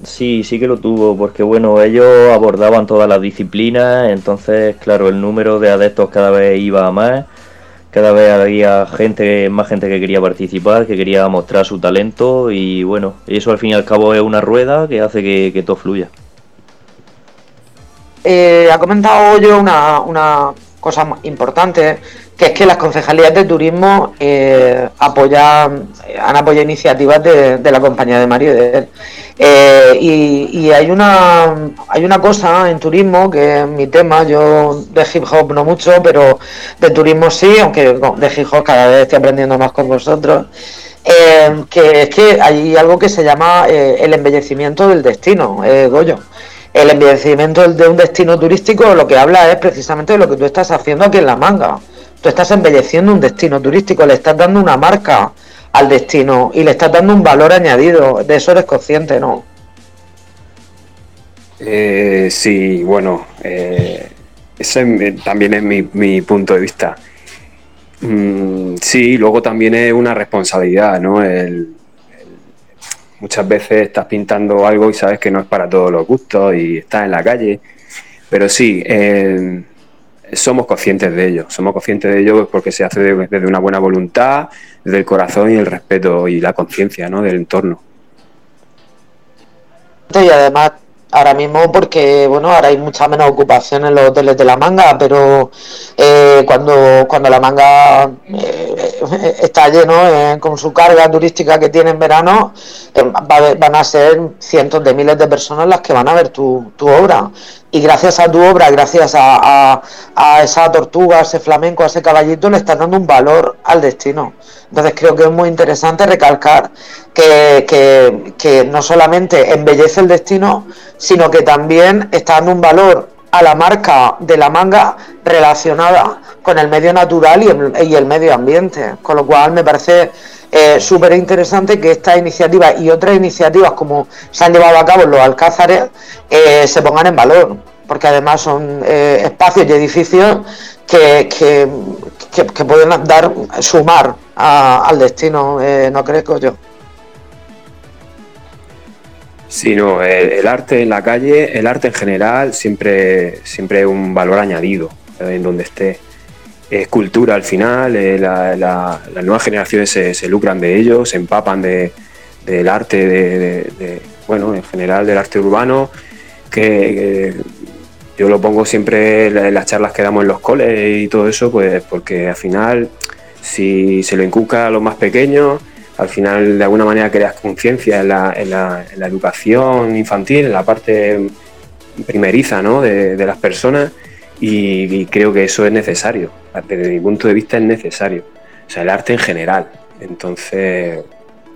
Sí, sí que lo tuvo, porque bueno, ellos abordaban todas las disciplinas, entonces, claro, el número de adeptos cada vez iba a más, cada vez había gente, más gente que quería participar, que quería mostrar su talento, y bueno, eso al fin y al cabo es una rueda que hace que, que todo fluya. Eh, ha comentado yo una, una, cosa importante, que es que las concejalías de turismo eh, apoyan, han apoyado iniciativas de, la compañía de Mario y de él. Eh, y, hay una hay una cosa en turismo que es mi tema, yo de hip hop no mucho, pero de turismo sí, aunque de hip hop cada vez estoy aprendiendo más con vosotros. Eh, que es que hay algo que se llama el embellecimiento del destino, Goyo el embellecimiento de un destino turístico lo que habla es precisamente de lo que tú estás haciendo aquí en La Manga. Tú estás embelleciendo un destino turístico, le estás dando una marca al destino y le estás dando un valor añadido. De eso eres consciente, ¿no? Eh, sí, bueno, eh, ese también es mi, punto de vista. Mm, sí, luego también es una responsabilidad, ¿no? Muchas veces estás pintando algo y sabes que no es para todos los gustos y estás en la calle. Pero sí, eh, somos conscientes de ello. Somos conscientes de ello porque se hace desde una buena voluntad, desde el corazón y el respeto y la conciencia ¿no? del entorno. Y además ahora mismo porque bueno ahora hay mucha menos ocupación en los hoteles de la manga pero eh, cuando cuando la manga eh, está lleno eh, con su carga turística que tiene en verano van a ser cientos de miles de personas las que van a ver tu, tu obra y gracias a tu obra, gracias a, esa tortuga, a ese flamenco, a ese caballito, le estás dando un valor al destino. Entonces creo que es muy interesante recalcar que, no solamente embellece el destino, sino que también está dando un valor a la marca de la manga relacionada con el medio natural y el, y el medio ambiente. Con lo cual me parece eh, súper interesante que esta iniciativa y otras iniciativas como se han llevado a cabo en los alcázares eh, se pongan en valor, porque además son eh, espacios y edificios que, que, pueden dar sumar al destino, ¿no crees, yo? Sí, no, el, arte en la calle, el arte en general, siempre, siempre es un valor añadido en donde esté es cultura al final, eh, las nuevas generaciones se, lucran de ello, se empapan de, del arte, de, bueno, en general del arte urbano, que, yo lo pongo siempre en las charlas que damos en los coles y todo eso, pues porque al final, si se lo inculca a los más pequeños, al final de alguna manera creas conciencia en la, en, la, educación infantil, en la parte primeriza ¿no? de las personas y, creo que eso es necesario, desde mi punto de vista es necesario, o sea, el arte en general. Entonces,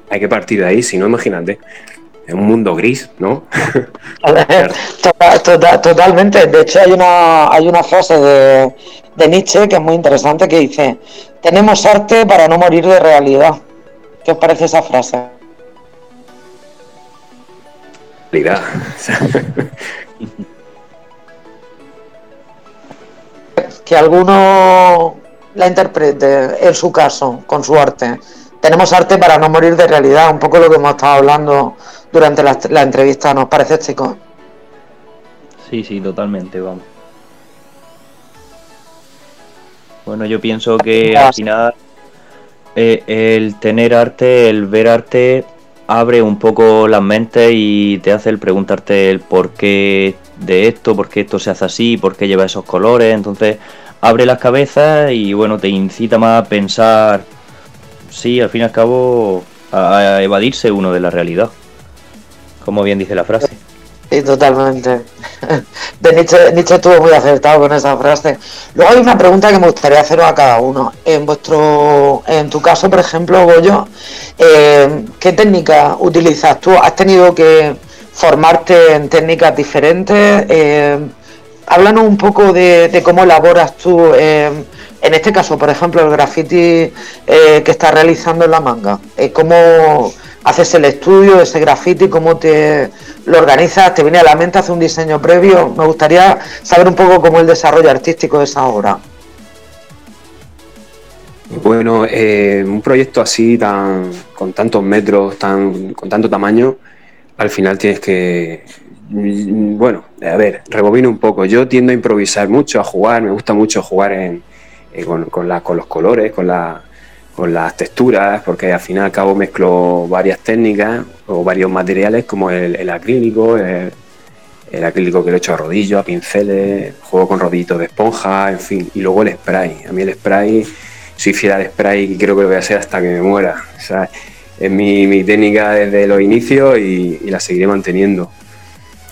hay que partir de ahí, si no, imagínate, es un mundo gris, ¿no? (laughs) totalmente, de hecho hay una, hay una frase de, de Nietzsche que es muy interesante que dice, tenemos arte para no morir de realidad. ¿Qué os parece esa frase? Realidad. (laughs) que alguno la interprete en su caso, con su arte. Tenemos arte para no morir de realidad, un poco lo que hemos estado hablando durante la, entrevista, ¿nos parece, chicos? Sí, sí, totalmente, vamos. Bueno, yo pienso que al final eh, el tener arte, el ver arte, abre un poco las mentes y te hace el preguntarte el por qué de esto, por qué esto se hace así, por qué lleva esos colores. Entonces abre las cabezas y bueno, te incita más a pensar, sí, al fin y al cabo, a, evadirse uno de la realidad. Como bien dice la frase. Sí, totalmente. (laughs) De Nietzsche, estuvo muy acertado con esa frase. Luego hay una pregunta que me gustaría haceros a cada uno. En vuestro, en tu caso, por ejemplo, Goyo, eh, ¿qué técnica utilizas tú? ¿Has tenido que formarte en técnicas diferentes. Eh, háblanos un poco de, cómo elaboras tú, eh, en este caso, por ejemplo, el graffiti que estás realizando en la manga. ¿Cómo haces el estudio de ese graffiti? ¿Cómo te lo organizas? ¿Te viene a la mente hacer un diseño previo? Me gustaría saber un poco cómo el desarrollo artístico de esa obra. Bueno, un proyecto así, tan, con tantos metros, tan, con tanto tamaño, al final tienes que, bueno, a ver, rebobino un poco. Yo tiendo a improvisar mucho, a jugar, me gusta mucho jugar en, eh, con, los colores, con, con las texturas, porque al final al cabo mezclo varias técnicas o varios materiales como el, acrílico, el acrílico que lo he hecho a rodillo, a pinceles, juego con rodillitos de esponja, en fin, y luego el spray. A mí el spray, soy fiel al spray y creo que lo voy a hacer hasta que me muera. Es mi, técnica desde los inicios y, la seguiré manteniendo.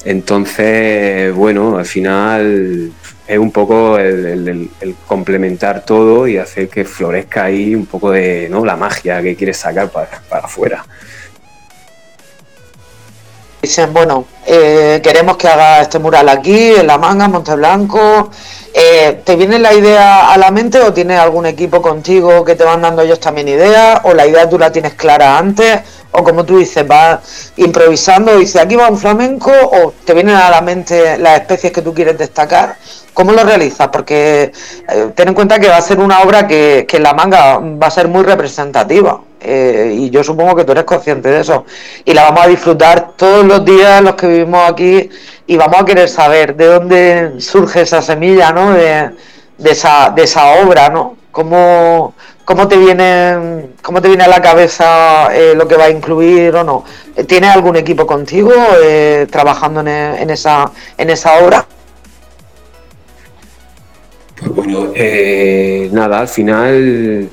Entonces, bueno, al final es un poco el, complementar todo y hacer que florezca ahí un poco de ¿no? la magia que quieres sacar para, para afuera. Dicen, bueno, eh, queremos que haga este mural aquí, en La Manga, Monte Blanco. Eh, ¿Te viene la idea a la mente o tienes algún equipo contigo que te van dando ellos también ideas? ¿O la idea tú la tienes clara antes? ¿O como tú dices, vas improvisando y dices, aquí va un flamenco? ¿O te vienen a la mente las especies que tú quieres destacar? ¿Cómo lo realizas? Porque eh, ten en cuenta que va a ser una obra que, que en La Manga va a ser muy representativa. Eh, y yo supongo que tú eres consciente de eso. Y la vamos a disfrutar todos los días los que vivimos aquí y vamos a querer saber de dónde surge esa semilla, ¿no? De, esa, de esa obra, ¿no? ¿Cómo, cómo, te, viene, cómo te viene a la cabeza eh, lo que va a incluir o no? ¿Tienes algún equipo contigo trabajando en, en, esa, en esa obra? Pues bueno, nada, al final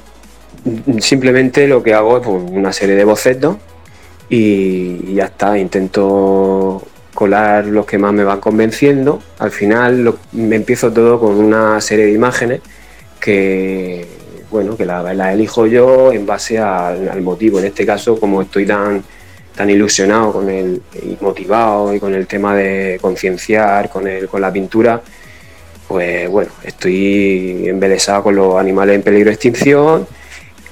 simplemente lo que hago es pues, una serie de bocetos y, ya está. Intento colar los que más me van convenciendo. Al final me empiezo todo con una serie de imágenes que, bueno, que la, elijo yo en base al, motivo. En este caso, como estoy tan, tan ilusionado con el, y motivado y con el tema de concienciar, con, con la pintura, pues bueno, estoy embelesado con los animales en peligro de extinción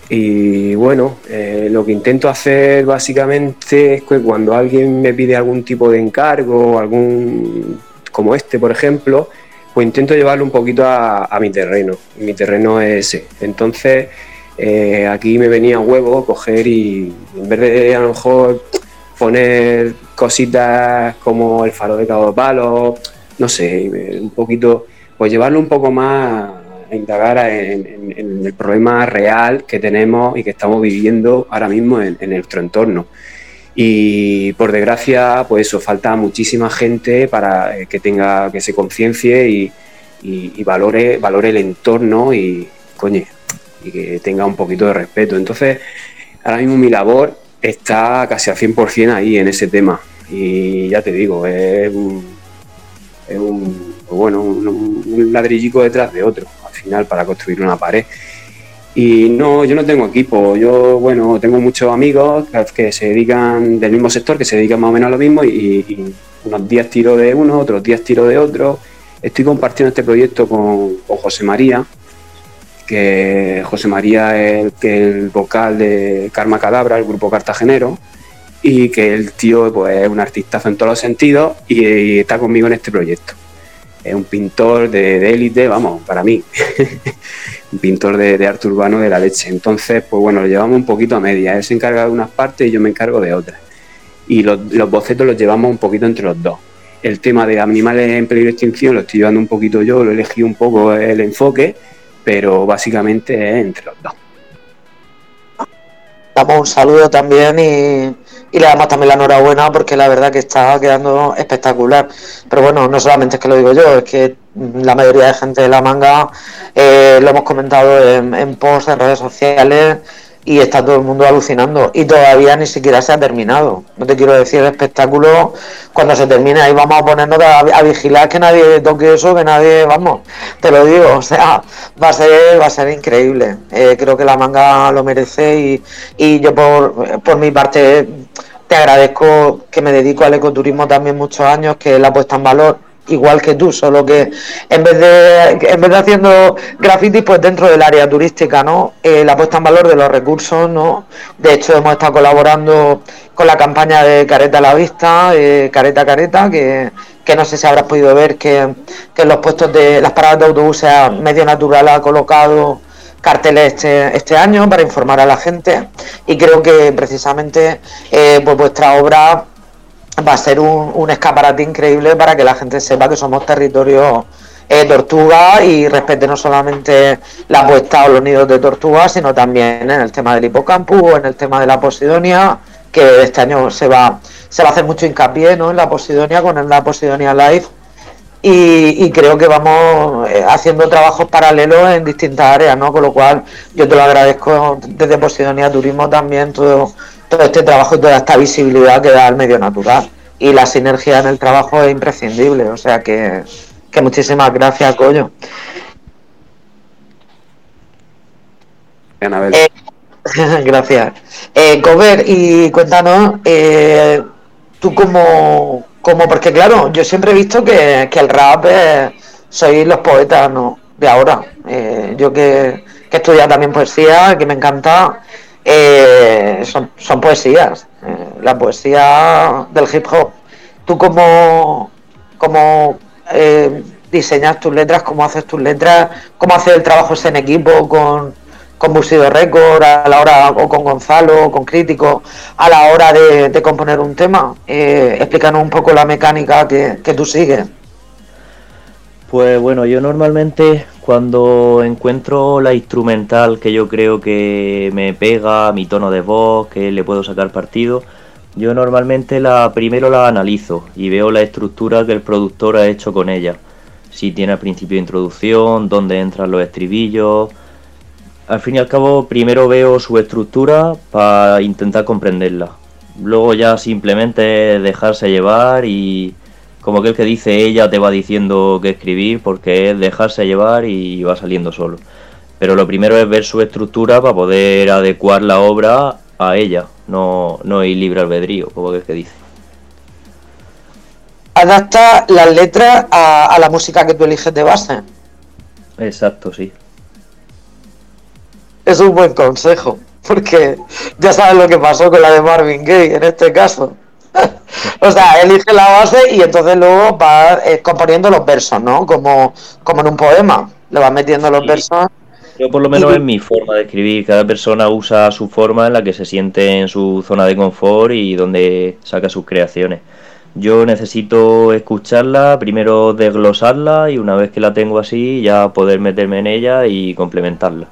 y bueno, eh, lo que intento hacer básicamente es que cuando alguien me pide algún tipo de encargo, algún como este, por ejemplo, pues intento llevarlo un poquito a, mi terreno. mi terreno es ese. Entonces, eh, aquí me venía huevo coger y en vez de a lo mejor poner cositas como el faro de Cabo Palo, no sé, un poquito, pues llevarlo un poco más indagar en, el problema real que tenemos y que estamos viviendo ahora mismo en, nuestro entorno. Y por desgracia, pues eso, falta muchísima gente para eh, que tenga, que se conciencie y, valore, valore el entorno y, coño, y que tenga un poquito de respeto. Entonces, ahora mismo mi labor está casi al 100% ahí en ese tema. Y ya te digo, es un bueno, un ladrillico detrás de otro final para construir una pared. Y no, yo no tengo equipo, yo, bueno, tengo muchos amigos que se dedican del mismo sector, que se dedican más o menos a lo mismo y, unos días tiro de uno, otros días tiro de otro. Estoy compartiendo este proyecto con, José María, que José María es el, el vocal de Karma Cadabra, el grupo cartagenero, y que el tío pues, es un artistazo en todos los sentidos y está conmigo en este proyecto es un pintor de élite, vamos, para mí, (laughs) un pintor de, arte urbano de la leche. Entonces, pues bueno, lo llevamos un poquito a media. Él se encarga de unas partes y yo me encargo de otras. Y los, bocetos los llevamos un poquito entre los dos. El tema de animales en peligro de extinción lo estoy llevando un poquito yo, lo elegí un poco el enfoque, pero básicamente es entre los dos. Damos un saludo también y y le damos también la enhorabuena porque la verdad que está quedando espectacular. Pero bueno, no solamente es que lo digo yo, es que la mayoría de gente de la manga eh, lo hemos comentado en, en posts, en redes sociales y está todo el mundo alucinando y todavía ni siquiera se ha terminado. No te quiero decir el espectáculo cuando se termine ahí vamos a ponernos a, vigilar que nadie toque eso, que nadie, vamos, te lo digo, o sea, va a ser va a ser increíble. Eh, creo que la manga lo merece y, y yo por, por mi parte agradezco que me dedico al ecoturismo también muchos años, que la puesta en valor igual que tú, solo que en vez de en vez de haciendo grafitis, pues dentro del área turística, ¿no? Eh, la puesta en valor de los recursos, ¿no? De hecho, hemos estado colaborando con la campaña de Careta a la Vista, eh, Careta Careta, que, que no sé si habrás podido ver que, que los puestos de las paradas de autobuses Medio Natural ha colocado carteles este, este año para informar a la gente y creo que precisamente eh, pues vuestra obra va a ser un, escaparate increíble para que la gente sepa que somos territorio eh, tortuga y respete no solamente la puesta o los nidos de tortuga, sino también en el tema del hipocampus o en el tema de la posidonia, que este año se va, se va a hacer mucho hincapié ¿no? en la Posidonia con la Posidonia Live y, creo que vamos eh, haciendo trabajos paralelos en distintas áreas, ¿no? Con lo cual yo te lo agradezco desde Posidonia Turismo también todo, todo este trabajo y toda esta visibilidad que da al medio natural. Y la sinergia en el trabajo es imprescindible, o sea que, que muchísimas gracias, Coño. Eh, (laughs) gracias. Eh, Cover, y cuéntanos, eh, tú como como porque claro, yo siempre he visto que, el rap sois los poetas ¿no? de ahora. Eh, yo que, que he también poesía, que me encanta, eh, son, son, poesías, eh, la poesía del hip hop. ¿Tú cómo, cómo diseñas tus letras, cómo haces tus letras, cómo haces el trabajo en equipo con, con Busido Record, a la hora, o con Gonzalo, o con Crítico, a la hora de, componer un tema. Eh, explícanos un poco la mecánica que, tú sigues. Pues bueno, yo normalmente cuando encuentro la instrumental que yo creo que me pega, mi tono de voz, que le puedo sacar partido, yo normalmente la primero la analizo y veo la estructura que el productor ha hecho con ella. Si tiene al principio introducción, dónde entran los estribillos, al fin y al cabo, primero veo su estructura para intentar comprenderla. Luego ya simplemente dejarse llevar y como aquel que dice ella te va diciendo que escribir porque es dejarse llevar y va saliendo solo. Pero lo primero es ver su estructura para poder adecuar la obra a ella, no, no ir libre albedrío, como aquel que dice. Adapta las letras a, a la música que tú eliges de base. Exacto, sí es un buen consejo, porque ya sabes lo que pasó con la de Marvin Gaye en este caso. (laughs) o sea, elige la base y entonces luego va eh, componiendo los versos, ¿no? Como, como en un poema, le va metiendo los versos. Yo por lo menos es mi forma de escribir, cada persona usa su forma en la que se siente en su zona de confort y donde saca sus creaciones. Yo necesito escucharla, primero desglosarla y una vez que la tengo así ya poder meterme en ella y complementarla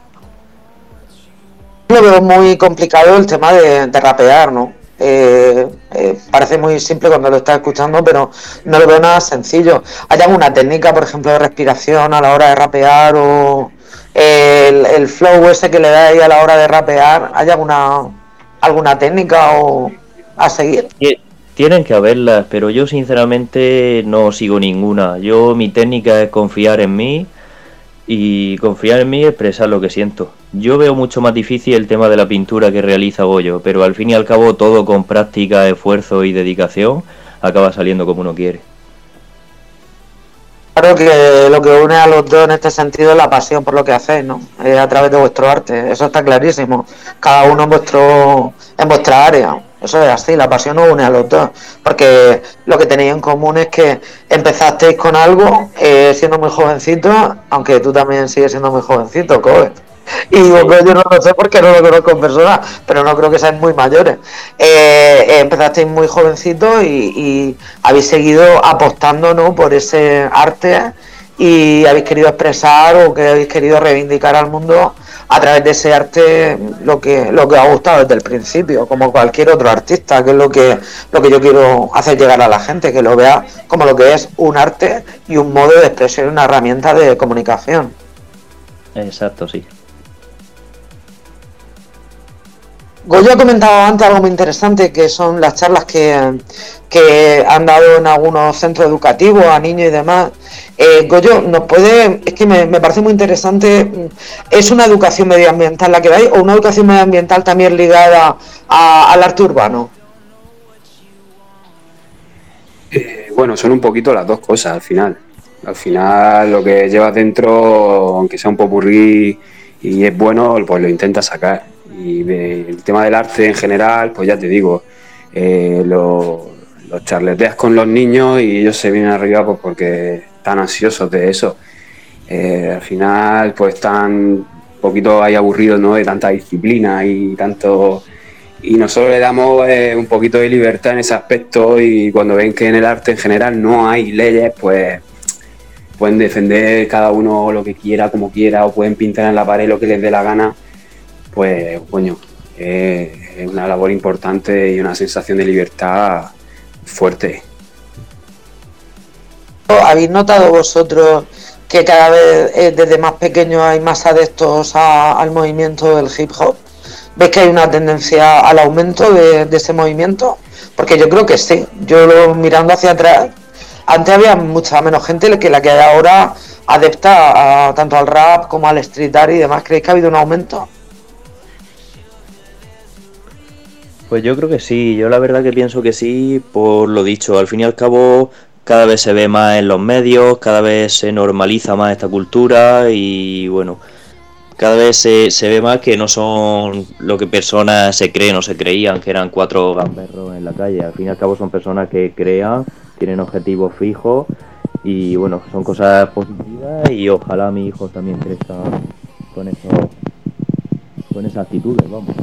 lo veo muy complicado el tema de, rapear, ¿no? Eh, eh, parece muy simple cuando lo estás escuchando, pero no lo veo nada sencillo. ¿Hay alguna técnica, por ejemplo, de respiración a la hora de rapear o el, flow ese que le da ahí a la hora de rapear? ¿Hay alguna, alguna técnica o a seguir? Tienen que haberlas, pero yo sinceramente no sigo ninguna. Yo mi técnica es confiar en mí y confiar en mí y expresar lo que siento. Yo veo mucho más difícil el tema de la pintura que realiza Goyo, pero al fin y al cabo todo con práctica, esfuerzo y dedicación acaba saliendo como uno quiere. Claro que lo que une a los dos en este sentido es la pasión por lo que hacéis, ¿no? a través de vuestro arte, eso está clarísimo. Cada uno en vuestro en vuestra área. Eso es así, la pasión nos une a los dos. Porque lo que tenéis en común es que empezasteis con algo eh, siendo muy jovencito, aunque tú también sigues siendo muy jovencito, Kobe. Y digo, yo no lo sé porque no lo conozco en persona, pero no creo que sean muy mayores. Eh, eh, empezasteis muy jovencito y, habéis seguido apostando ¿no? por ese arte y habéis querido expresar o que habéis querido reivindicar al mundo a través de ese arte lo que lo que ha gustado desde el principio, como cualquier otro artista, que es lo que lo que yo quiero hacer llegar a la gente, que lo vea como lo que es un arte y un modo de expresión, una herramienta de comunicación. Exacto, sí. Goyo ha comentado antes algo muy interesante, que son las charlas que, que han dado en algunos centros educativos a niños y demás. Eh, Goyo, ¿nos puede, es que me, parece muy interesante, ¿es una educación medioambiental la que dais o una educación medioambiental también ligada al arte urbano? Eh, bueno, son un poquito las dos cosas al final. Al final lo que llevas dentro, aunque sea un popurrí y es bueno, pues lo intentas sacar y el tema del arte en general, pues ya te digo, eh, los charleteas con los niños y ellos se vienen arriba pues porque están ansiosos de eso. Eh, al final, pues están un poquito ahí aburridos ¿no? de tanta disciplina y tanto. Y nosotros le damos eh, un poquito de libertad en ese aspecto y cuando ven que en el arte en general no hay leyes, pues pueden defender cada uno lo que quiera, como quiera, o pueden pintar en la pared lo que les dé la gana pues, coño, es una labor importante y una sensación de libertad fuerte. ¿Habéis notado vosotros que cada vez eh, desde más pequeños hay más adeptos al movimiento del hip hop? ¿Ves que hay una tendencia al aumento de, ese movimiento? Porque yo creo que sí. Yo lo, mirando hacia atrás, antes había mucha menos gente que la que hay ahora adepta a, tanto al rap como al street art y demás. ¿Creéis que ha habido un aumento? Pues yo creo que sí, yo la verdad que pienso que sí, por lo dicho, al fin y al cabo cada vez se ve más en los medios, cada vez se normaliza más esta cultura y bueno, cada vez se, se ve más que no son lo que personas se creen o se creían, que eran cuatro gamberros en la calle, al fin y al cabo son personas que crean, tienen objetivos fijos y bueno, son cosas positivas y ojalá mi hijo también crezca con eso, con esas actitudes, vamos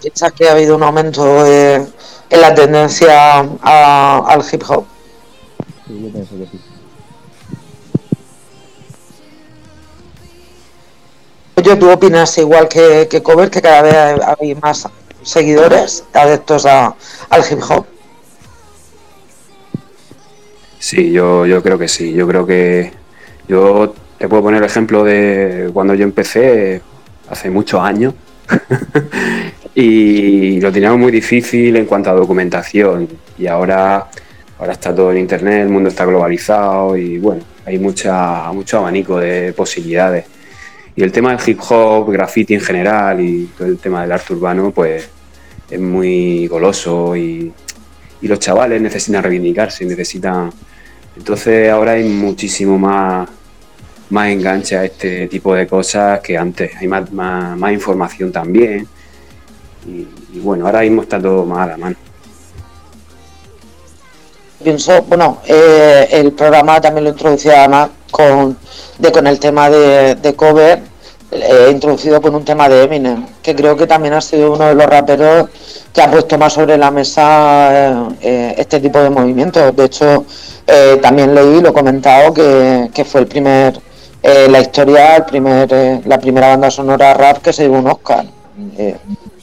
piensas que ha habido un aumento en la tendencia al hip hop? Sí, yo pienso que sí. ¿tú opinas igual que, que Cover, que cada vez hay, más seguidores adeptos al hip hop? Sí, yo, yo creo que sí. Yo creo que yo te puedo poner el ejemplo de cuando yo empecé hace muchos años. (laughs) y lo teníamos muy difícil en cuanto a documentación. Y ahora, ahora está todo en internet, el mundo está globalizado y bueno, hay mucha, mucho abanico de posibilidades. Y el tema del hip hop, graffiti en general y todo el tema del arte urbano, pues es muy goloso y, y los chavales necesitan reivindicarse, necesitan... Entonces ahora hay muchísimo más, más enganche a este tipo de cosas que antes, hay más, más, más información también y, bueno, ahora mismo está todo más a la mano. Pienso, bueno, eh, el programa también lo introducía además con, de, con el tema de, cover, eh, introducido con un tema de Eminem, que creo que también ha sido uno de los raperos que ha puesto más sobre la mesa eh, este tipo de movimientos. De hecho, también leí, lo he comentado, que, que fue el primer, la historia, el primer, la primera banda sonora rap que se llevó un Oscar.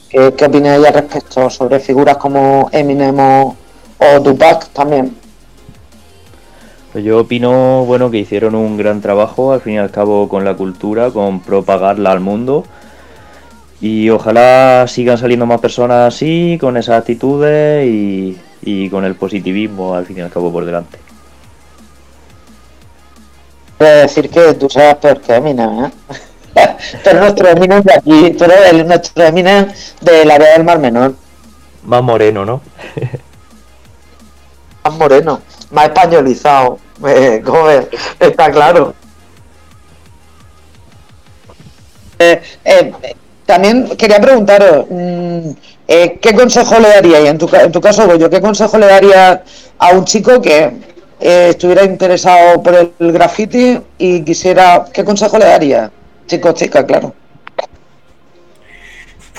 ¿Qué, qué opináis al respecto sobre figuras como Eminem o, Tupac también? Pues yo opino bueno que hicieron un gran trabajo al fin y al cabo con la cultura, con propagarla al mundo. Y ojalá sigan saliendo más personas así, con esas actitudes y, y con el positivismo al fin y al cabo por delante. Quiero decir que tú sabes peor que Eminem, ¿eh? (laughs) pero nuestro Eminem de aquí, pero el, nuestro Eminem del área del Mar Menor. Más moreno, ¿no? (laughs) más moreno, más españolizado. Eh, está claro. Eh, eh, también quería preguntaros, mm, ¿qué consejo le daría, en tu, en tu caso, yo, qué consejo le daría a un chico que estuviera interesado por el graffiti y quisiera, ¿qué consejo le daría? Chico, chica, claro.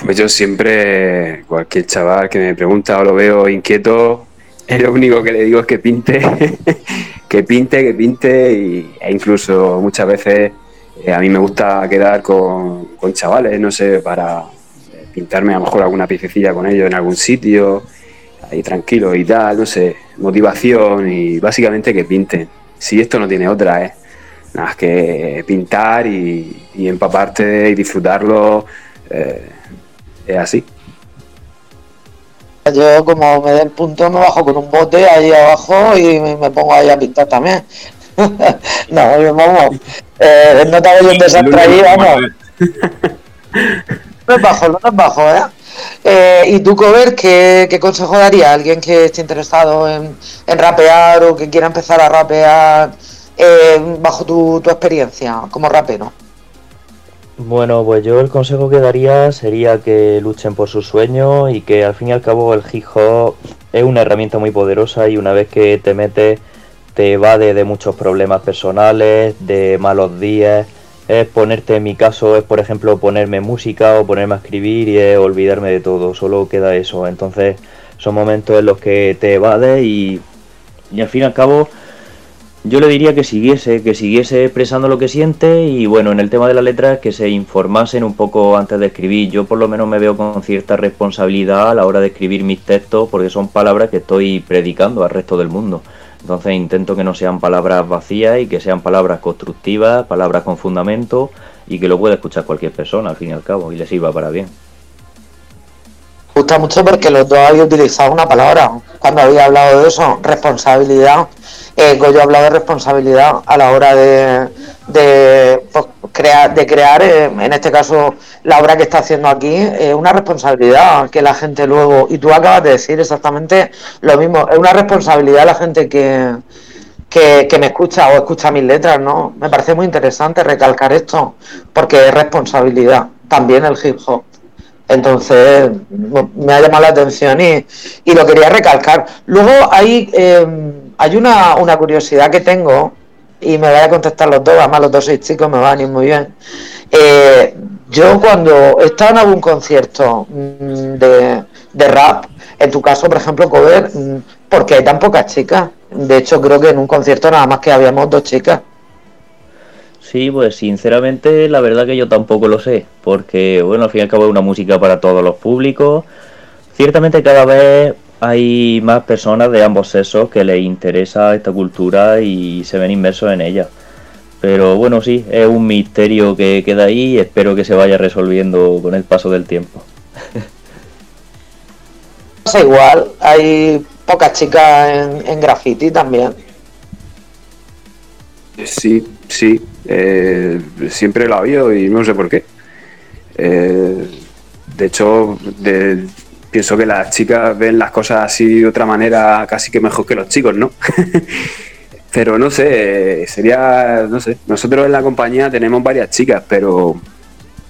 Pues yo siempre, cualquier chaval que me pregunta o lo veo inquieto, (laughs) lo único que le digo es que pinte, (laughs) que pinte, que pinte, y, e incluso muchas veces eh, a mí me gusta quedar con, chavales, no sé, para pintarme a lo mejor alguna piececilla con ellos en algún sitio, ahí tranquilo y tal, no sé, motivación y básicamente que pinten. Si esto no tiene otra, ¿eh? Nada más que pintar y, empaparte y disfrutarlo eh, es así. Yo como me dé el punto me bajo con un bote ahí abajo y me, pongo ahí a pintar también. (laughs) no, vamos, eh, no te hago yo un desastre ahí, vamos. (laughs) no es bajo, no es bajo, ¿eh? ¿eh? y tú, Cover, ¿qué, ¿qué, consejo daría a alguien que esté interesado en, en rapear o que quiera empezar a rapear eh, bajo tu, experiencia como rapero? Bueno, pues yo el consejo que daría sería que luchen por sus sueños y que al fin y al cabo el hip es una herramienta muy poderosa y una vez que te metes te evade de muchos problemas personales, de malos días. Es ponerte, en mi caso, es por ejemplo ponerme música o ponerme a escribir y es olvidarme de todo, solo queda eso. Entonces son momentos en los que te evades y, y al fin y al cabo yo le diría que siguiese, que siguiese expresando lo que siente y bueno, en el tema de la letra que se informasen un poco antes de escribir. Yo por lo menos me veo con cierta responsabilidad a la hora de escribir mis textos porque son palabras que estoy predicando al resto del mundo. Entonces intento que no sean palabras vacías y que sean palabras constructivas, palabras con fundamento y que lo pueda escuchar cualquier persona al fin y al cabo y le sirva para bien gusta mucho porque los dos habéis utilizado una palabra cuando había hablado de eso, responsabilidad. Eh, Goyo ha hablado de responsabilidad a la hora de, de pues, crear, de crear eh, en este caso, la obra que está haciendo aquí, es una responsabilidad que la gente luego, y tú acabas de decir exactamente lo mismo, es una responsabilidad la gente que, que, que, me escucha o escucha mis letras, ¿no? Me parece muy interesante recalcar esto, porque es responsabilidad, también el hip hop. Entonces me ha llamado la atención y, y lo quería recalcar. Luego hay, eh, hay una, una, curiosidad que tengo y me voy a contestar los dos, además los dos sois chicos, me van a ir muy bien. Eh, yo cuando he estado en algún concierto mm, de, de, rap, en tu caso, por ejemplo, cover, mm, ¿por qué hay tan pocas chicas? De hecho, creo que en un concierto nada más que habíamos dos chicas. Sí, pues sinceramente la verdad que yo tampoco lo sé, porque bueno, al fin y al cabo es una música para todos los públicos. Ciertamente cada vez hay más personas de ambos sexos que les interesa esta cultura y se ven inmersos en ella. Pero bueno, sí, es un misterio que queda ahí y espero que se vaya resolviendo con el paso del tiempo. (laughs) Pasa igual, hay pocas chicas en, en graffiti también. Sí, sí, eh, siempre ha habido y no sé por qué. Eh, de hecho, pienso que las chicas ven las cosas así de otra manera casi que mejor que los chicos, ¿no? (laughs) pero no sé, sería, no sé, nosotros en la compañía tenemos varias chicas, pero,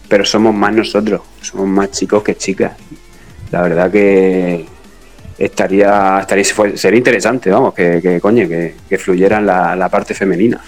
pero somos más nosotros, somos más chicos que chicas. La verdad que estaría, estaría sería interesante, vamos, que, que coño, que, que la, la parte femenina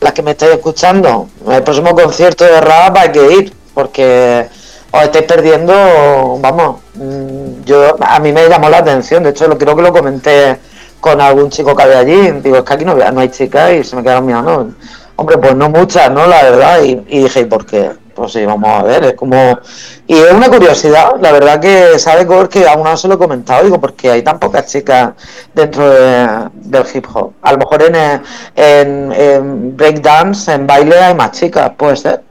las que me estáis escuchando, el próximo concierto de rap hay que ir, porque os estáis perdiendo, vamos, mm, yo a mí me llamó la atención, de hecho lo creo que lo comenté con algún chico que había allí, digo, es que aquí no, no hay chicas y se me quedaron mirando, hombre, pues no muchas, ¿no? La verdad, y, y dije, ¿y por qué? Pues sí, vamos a ver, es como... Y es una curiosidad, la verdad que sabe Gore que aún no se lo he comentado, digo, porque hay tan pocas chicas dentro del hip hop. A lo mejor en, en, en breakdance, en baile hay más chicas, puede ser.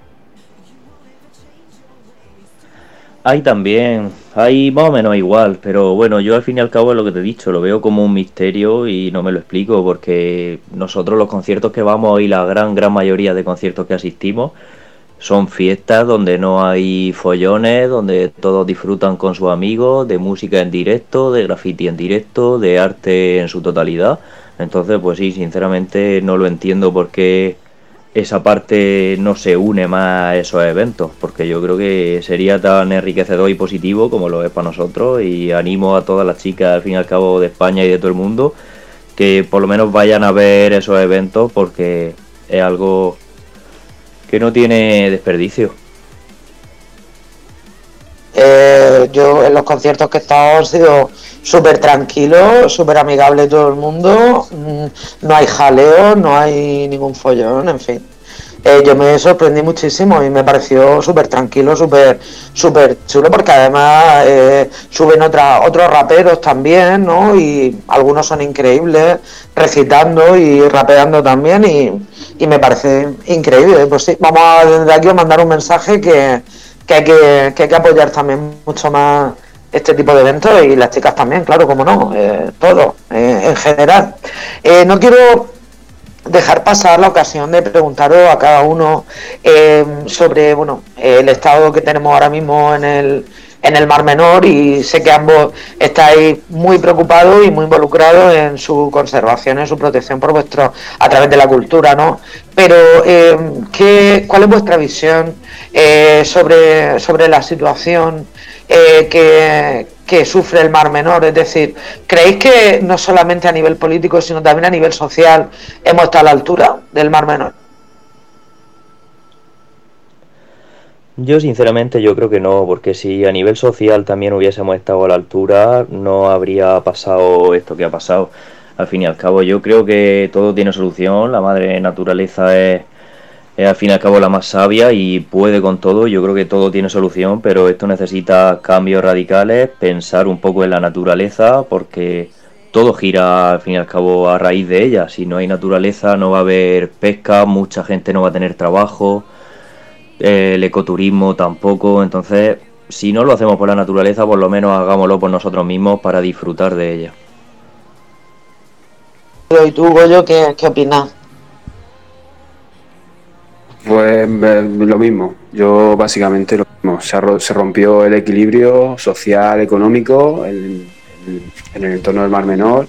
Hay también, hay más o menos igual, pero bueno, yo al fin y al cabo es lo que te he dicho, lo veo como un misterio y no me lo explico porque nosotros los conciertos que vamos y la gran, gran mayoría de conciertos que asistimos, son fiestas donde no hay follones, donde todos disfrutan con sus amigos, de música en directo, de graffiti en directo, de arte en su totalidad. Entonces, pues sí, sinceramente no lo entiendo por qué esa parte no se une más a esos eventos, porque yo creo que sería tan enriquecedor y positivo como lo es para nosotros y animo a todas las chicas, al fin y al cabo, de España y de todo el mundo, que por lo menos vayan a ver esos eventos porque es algo que no tiene desperdicio. Eh, yo en los conciertos que he estado he sido súper tranquilo, súper amigable todo el mundo, mm, no hay jaleo, no hay ningún follón, en fin. Eh, yo me sorprendí muchísimo y me pareció súper tranquilo, súper súper chulo, porque además eh, suben otra, otros raperos también, ¿no? Y algunos son increíbles, recitando y rapeando también, y, y me parece increíble. Pues sí, vamos a, desde aquí a mandar un mensaje que, que, hay que, que hay que apoyar también mucho más este tipo de eventos y las chicas también, claro, como no, eh, todo, eh, en general. Eh, no quiero dejar pasar la ocasión de preguntaros a cada uno sobre bueno el estado que tenemos ahora mismo en el en el Mar Menor y sé que ambos estáis muy preocupados y muy involucrados en su conservación, en su protección por vuestro a través de la cultura, ¿no? Pero eh, ¿qué, ¿cuál es vuestra visión eh, sobre sobre la situación eh, que, que sufre el Mar Menor? Es decir, ¿creéis que no solamente a nivel político, sino también a nivel social hemos estado a la altura del Mar Menor? Yo sinceramente yo creo que no, porque si a nivel social también hubiésemos estado a la altura, no habría pasado esto que ha pasado. al fin y al cabo yo creo que todo tiene solución, la madre naturaleza es, al fin y al cabo la más sabia y puede con todo, yo creo que todo tiene solución, pero esto necesita cambios radicales, pensar un poco en la naturaleza, porque todo gira al fin y al cabo a raíz de ella, si no hay naturaleza no va a haber pesca, mucha gente no va a tener trabajo, el ecoturismo tampoco, entonces si no lo hacemos por la naturaleza, por lo menos hagámoslo por nosotros mismos para disfrutar de ella. ¿Y tú, Goyo, qué, qué opinas? Pues lo mismo, yo básicamente lo mismo. Se, rompió el equilibrio social, económico en, el entorno del Mar Menor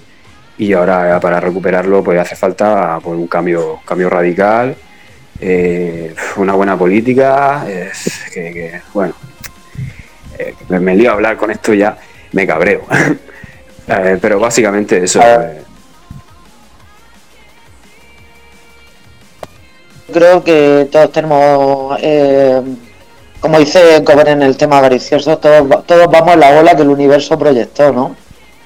y ahora para recuperarlo pues hace falta pues, un cambio, cambio radical, eh, una buena política, que, bueno, eh, me, lío a hablar con esto ya, me cabreo. (laughs) Eh, pero básicamente eso. creo que todos tenemos, como dice Cover en el tema avaricioso, todos, todos vamos en la ola que el universo proyectó, ¿no?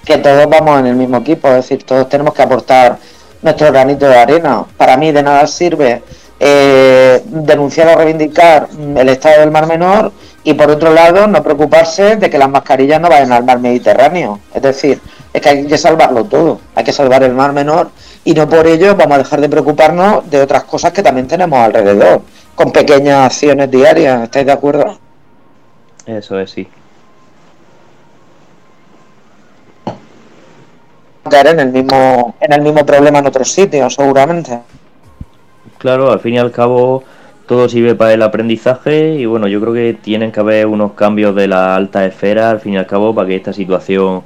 Que todos vamos en el mismo equipo, es decir, todos tenemos que aportar nuestro granito de arena. Para mí de nada sirve eh, denunciar o reivindicar el estado del Mar Menor y por otro lado no preocuparse de que las mascarillas no vayan al mar Mediterráneo. Es decir, es que hay que salvarlo todo, hay que salvar el Mar Menor y no por ello vamos a dejar de preocuparnos de otras cosas que también tenemos alrededor, con pequeñas acciones diarias, ¿estáis de acuerdo? Eso es, sí. caer en el mismo en el mismo problema en otros sitios seguramente claro al fin y al cabo todo sirve para el aprendizaje y bueno yo creo que tienen que haber unos cambios de la alta esfera al fin y al cabo para que esta situación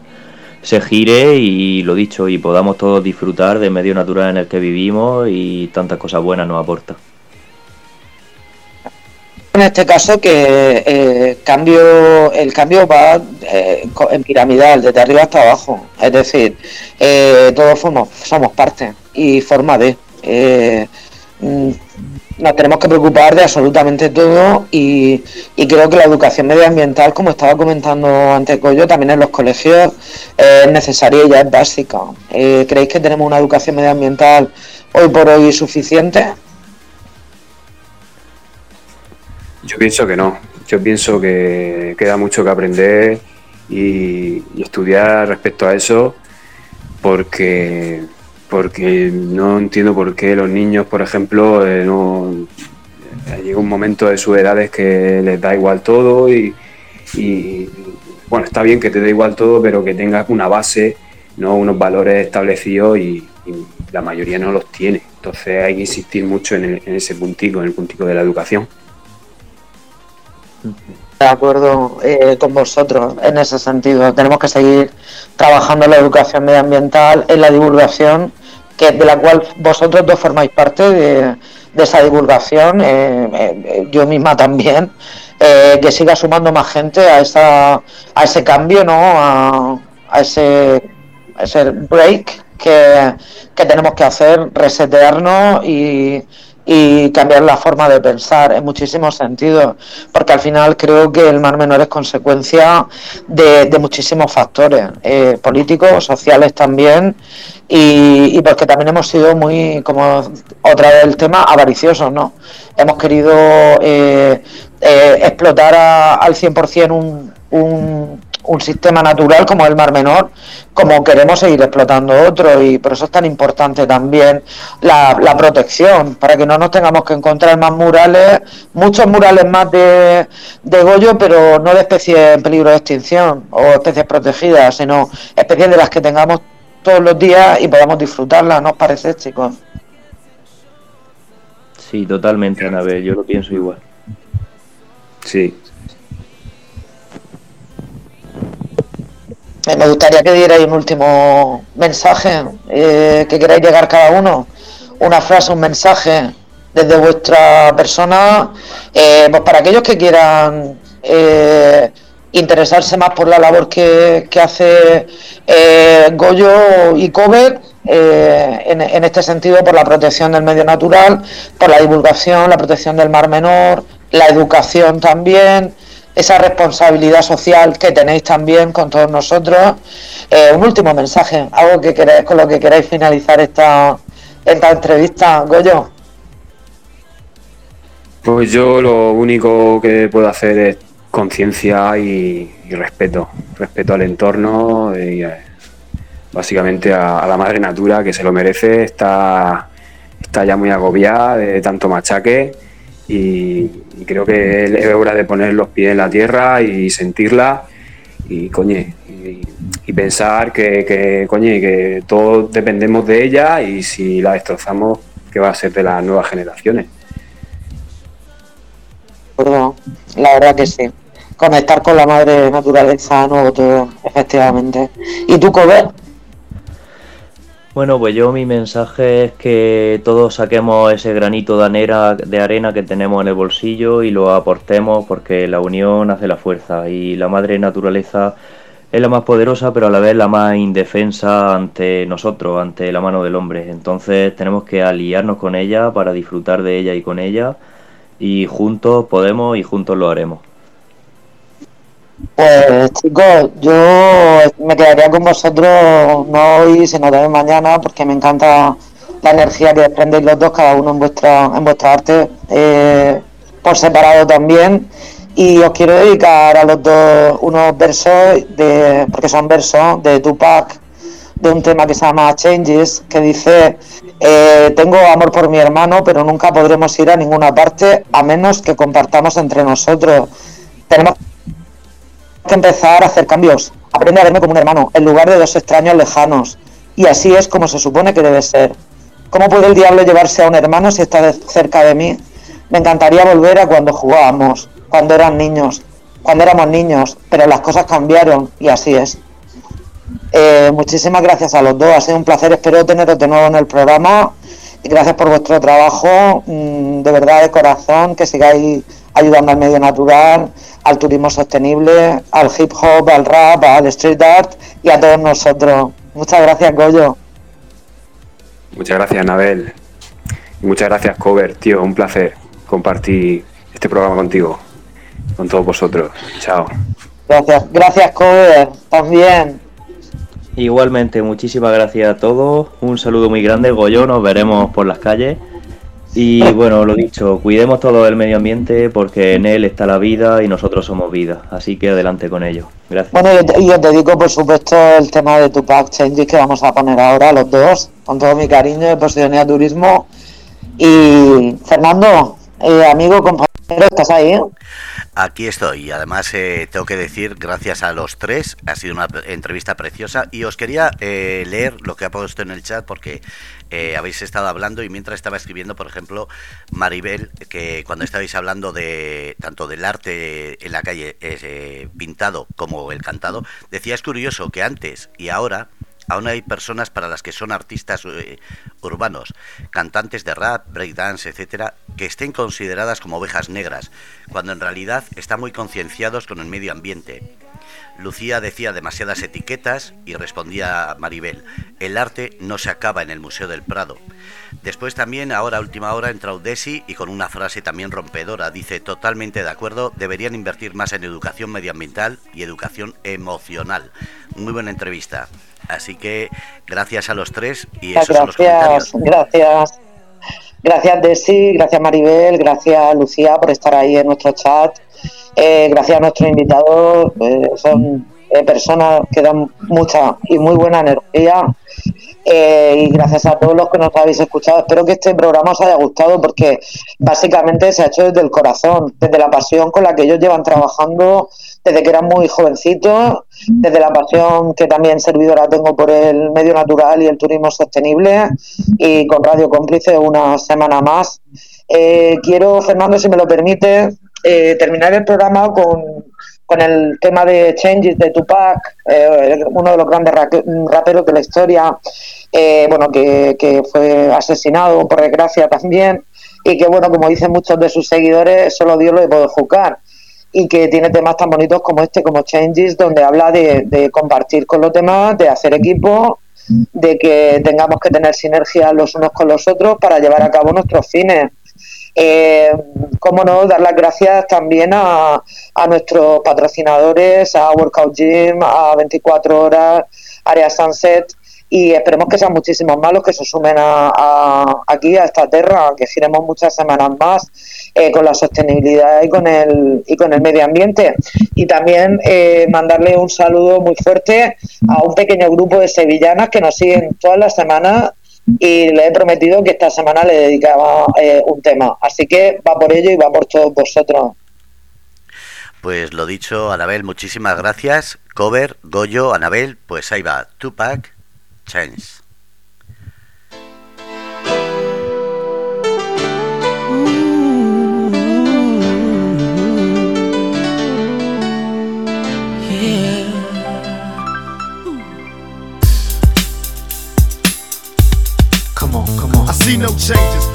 se gire y lo dicho, y podamos todos disfrutar del medio natural en el que vivimos y tantas cosas buenas nos aporta. En este caso que eh, cambio, el cambio va eh, en piramidal, desde arriba hasta abajo. Es decir, eh, todos somos, somos parte y forma de. Mm, nos tenemos que preocupar de absolutamente todo y, creo que la educación medioambiental, como estaba comentando antes Coyo, también en los colegios es necesaria y ya es básica. Eh, ¿Creéis que tenemos una educación medioambiental hoy por hoy suficiente? Yo pienso que no. Yo pienso que queda mucho que aprender y estudiar respecto a eso porque porque no entiendo por qué los niños, por ejemplo, eh, no eh, llega un momento de sus edades que les da igual todo y, bueno, está bien que te dé igual todo, pero que tengas una base, no unos valores establecidos y, la mayoría no los tiene. Entonces hay que insistir mucho en, ese puntico, en el puntico de la educación. De acuerdo eh, con vosotros en ese sentido. Tenemos que seguir trabajando en la educación medioambiental, en la divulgación, que de la cual vosotros dos formáis parte de, esa divulgación, eh, eh, yo misma también, que siga sumando más gente a, esa, a ese cambio, ¿no? a, a ese, ese break que, que tenemos que hacer, resetearnos y y cambiar la forma de pensar en muchísimos sentidos, porque al final creo que el Mar Menor es consecuencia de, muchísimos factores, eh, políticos, sociales también, y, porque también hemos sido muy, como otra vez el tema, avariciosos, ¿no? Hemos querido eh, eh, explotar al 100% un, un, un sistema natural como el Mar Menor, como queremos seguir explotando otro y por eso es tan importante también la, protección, para que no nos tengamos que encontrar más murales, muchos murales más de, de Goyo, pero no de especies en peligro de extinción o especies protegidas, sino especies de las que tengamos todos los días y podamos disfrutarlas, ¿no os parece, chicos? Sí, totalmente, Anabel, yo lo pienso igual. Sí, me gustaría que dierais un último mensaje eh, que queráis llegar cada uno, una frase, un mensaje desde vuestra persona, eh, pues para aquellos que quieran eh, interesarse más por la labor que, hace Goyo y Cover, en, en, este sentido por la protección del medio natural, por la divulgación, la protección del mar menor, la educación también, esa responsabilidad social que tenéis también con todos nosotros. Eh, un último mensaje, algo que queráis, con lo que queráis finalizar esta, esta entrevista, Goyo. Pues yo lo único que puedo hacer es conciencia y, respeto, respeto al entorno y eh, básicamente a, la madre natura que se lo merece, está, está ya muy agobiada de tanto machaque y, creo que es hora de poner los pies en la tierra y sentirla y coñe, y, pensar que, que, coñe, que todos dependemos de ella y si la destrozamos, ¿qué va a ser de las nuevas generaciones? la verdad que sí. Conectar con la madre naturaleza, nuevo todo, efectivamente. ¿Y tú, Cover? Bueno, pues yo mi mensaje es que todos saquemos ese granito de arena, de arena que tenemos en el bolsillo y lo aportemos porque la unión hace la fuerza y la madre naturaleza es la más poderosa pero a la vez la más indefensa ante nosotros, ante la mano del hombre. Entonces tenemos que aliarnos con ella para disfrutar de ella y con ella y juntos podemos y juntos lo haremos. Pues chicos, yo me quedaría con vosotros no hoy, sino también mañana, porque me encanta la energía que desprendéis los dos, cada uno en vuestra, en vuestra arte, eh, por separado también. Y os quiero dedicar a los dos unos versos, de, porque son versos de Tupac, de un tema que se llama Changes, que dice, eh, tengo amor por mi hermano, pero nunca podremos ir a ninguna parte a menos que compartamos entre nosotros. Tenemos que empezar a hacer cambios. Aprende a verme como un hermano, en lugar de dos extraños lejanos. Y así es como se supone que debe ser. ¿Cómo puede el diablo llevarse a un hermano si está cerca de mí? Me encantaría volver a cuando jugábamos, cuando eran niños, cuando éramos niños, pero las cosas cambiaron y así es. Eh, muchísimas gracias a los dos, ha sido un placer, espero teneros de nuevo en el programa. Gracias por vuestro trabajo, mm, de verdad de corazón, que sigáis ayudando al medio natural, al turismo sostenible, al hip hop, al rap, al street art y a todos nosotros. Muchas gracias, Goyo. Muchas gracias, Nabel. Y muchas gracias, Cover, tío. Un placer compartir este programa contigo, con todos vosotros. Chao. Gracias, gracias, Cover. También. Igualmente, muchísimas gracias a todos. Un saludo muy grande, Goyo. Nos veremos por las calles. Y bueno, lo dicho, cuidemos todo el medio ambiente porque en él está la vida y nosotros somos vida. Así que adelante con ello. Gracias. Bueno, y os dedico, por supuesto, el tema de Tupac Changes que vamos a poner ahora los dos, con todo mi cariño de Posidonia Turismo. Y Fernando, eh, amigo, compañero, ¿estás ahí? Aquí estoy. Además, eh, tengo que decir, gracias a los tres, ha sido una entrevista preciosa. Y os quería eh, leer lo que ha puesto en el chat porque eh, habéis estado hablando y mientras estaba escribiendo, por ejemplo, Maribel, que cuando estabais hablando de tanto del arte en la calle pintado como el cantado, decía es curioso que antes y ahora aún hay personas para las que son artistas eh, urbanos, cantantes de rap, breakdance, etcétera, que estén consideradas como ovejas negras, cuando en realidad están muy concienciados con el medio ambiente. Lucía decía demasiadas etiquetas y respondía Maribel, el arte no se acaba en el Museo del Prado. Después también, ahora última hora, entra Udesi y con una frase también rompedora, dice totalmente de acuerdo, deberían invertir más en educación medioambiental y educación emocional. Muy buena entrevista. Así que gracias a los tres y esos gracias, son los comentarios. Gracias. Gracias Desi, gracias Maribel, gracias Lucía por estar ahí en nuestro chat. Eh, gracias a nuestros invitados, eh, son eh, personas que dan mucha y muy buena energía. y gracias a todos los que nos habéis escuchado. Espero que este programa os haya gustado porque básicamente se ha hecho desde el corazón, desde la pasión con la que ellos llevan trabajando desde que eran muy jovencitos, desde la pasión que también servidora tengo por el medio natural y el turismo sostenible y con Radio Cómplice una semana más. Eh, quiero, Fernando, si me lo permite, eh, terminar el programa con, con, el tema de Changes de Tupac, eh, uno de los grandes raperos de la historia, bueno, que, que fue asesinado por desgracia también y que, bueno, como dicen muchos de sus seguidores, solo Dios lo puede juzgar y que tiene temas tan bonitos como este, como Changes, donde habla de, compartir con los demás, de hacer equipo, de que tengamos que tener sinergia los unos con los otros para llevar a cabo nuestros fines. Eh, cómo no, dar las gracias también a, a nuestros patrocinadores, a Workout Gym, a 24 Horas, Area Sunset, y esperemos que sean muchísimos más los que se sumen a, aquí a esta tierra, que giremos muchas semanas más eh, con la sostenibilidad y con el y con el medio ambiente y también eh, mandarle un saludo muy fuerte a un pequeño grupo de sevillanas que nos siguen todas las semanas y le he prometido que esta semana le dedicaba eh, un tema. Así que va por ello y va por todos vosotros. Pues lo dicho, Anabel, muchísimas gracias. Cover, Goyo, Anabel, pues ahí va, Tupac, Chance. see no changes.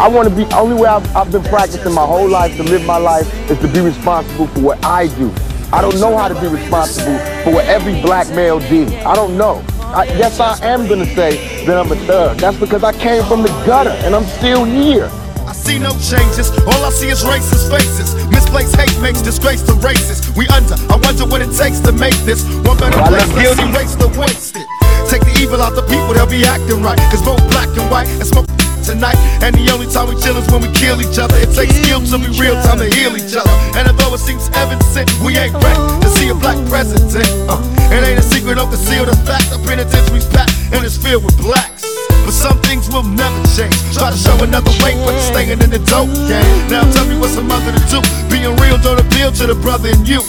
I want to be, only way I've, I've been practicing my whole life to live my life is to be responsible for what I do. I don't know how to be responsible for what every black male did. I don't know. I, yes, I am going to say that I'm a thug. That's because I came from the gutter and I'm still here. I see no changes, all I see is racist faces. Misplaced hate makes disgrace to races. We under, I wonder what it takes to make this one better I place. Let's erase the wasted. Take the evil out the people, they'll be acting right. Cause both black and white and smoke tonight. And the only time we chill is when we kill each other. It takes skill to be real time to heal each other. And although it seems evident, we ain't ready to see a black president. Uh, it ain't a secret, don't conceal the fact. The penitentiary's packed and it's filled with blacks. But some things will never change. Try to show another way, but you're staying in the dope game. Now tell me what's a mother to do. Being real don't appeal to the brother in you.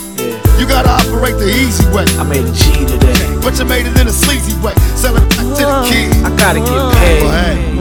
You gotta operate the easy way. I made a G today. But you made it in a sleazy way. Selling it back to the kids. I gotta get Well, paid. hey,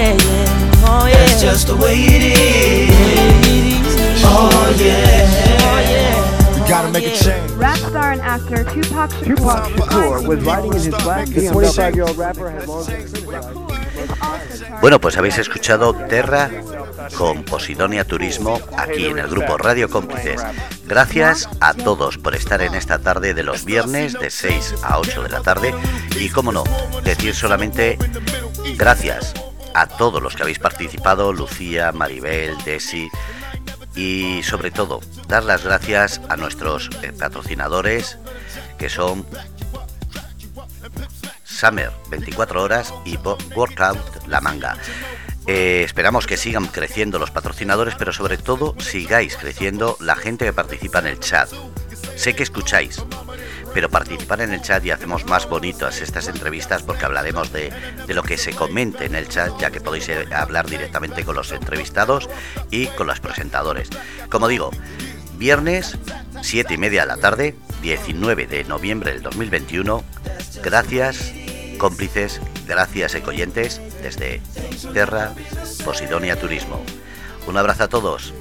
That's just the way it is. Oh yeah. We gotta make a change. Rap star and actor Tupac Shakur, Tupac Shakur was riding in his black The 25-year-old rapper had long is also charged Bueno, pues habéis escuchado Terra con Posidonia Turismo aquí en el grupo Radio Cómplices. Gracias a todos por estar en esta tarde de los viernes de 6 a 8 de la tarde. Y, como no, decir solamente gracias a todos los que habéis participado, Lucía, Maribel, Desi y sobre todo dar las gracias a nuestros eh, patrocinadores que son Summer 24 horas y Workout La Manga. Eh, esperamos que sigan creciendo los patrocinadores, pero sobre todo sigáis creciendo la gente que participa en el chat. Sé que escucháis, pero participar en el chat y hacemos más bonitas estas entrevistas porque hablaremos de, lo que se comente en el chat, ya que podéis eh, hablar directamente con los entrevistados y con los presentadores. Como digo, viernes 7 y media de la tarde, 19 de noviembre del 2021. Gracias, cómplices, gracias, ecoyentes, desde Terra Posidonia Turismo. Un abrazo a todos.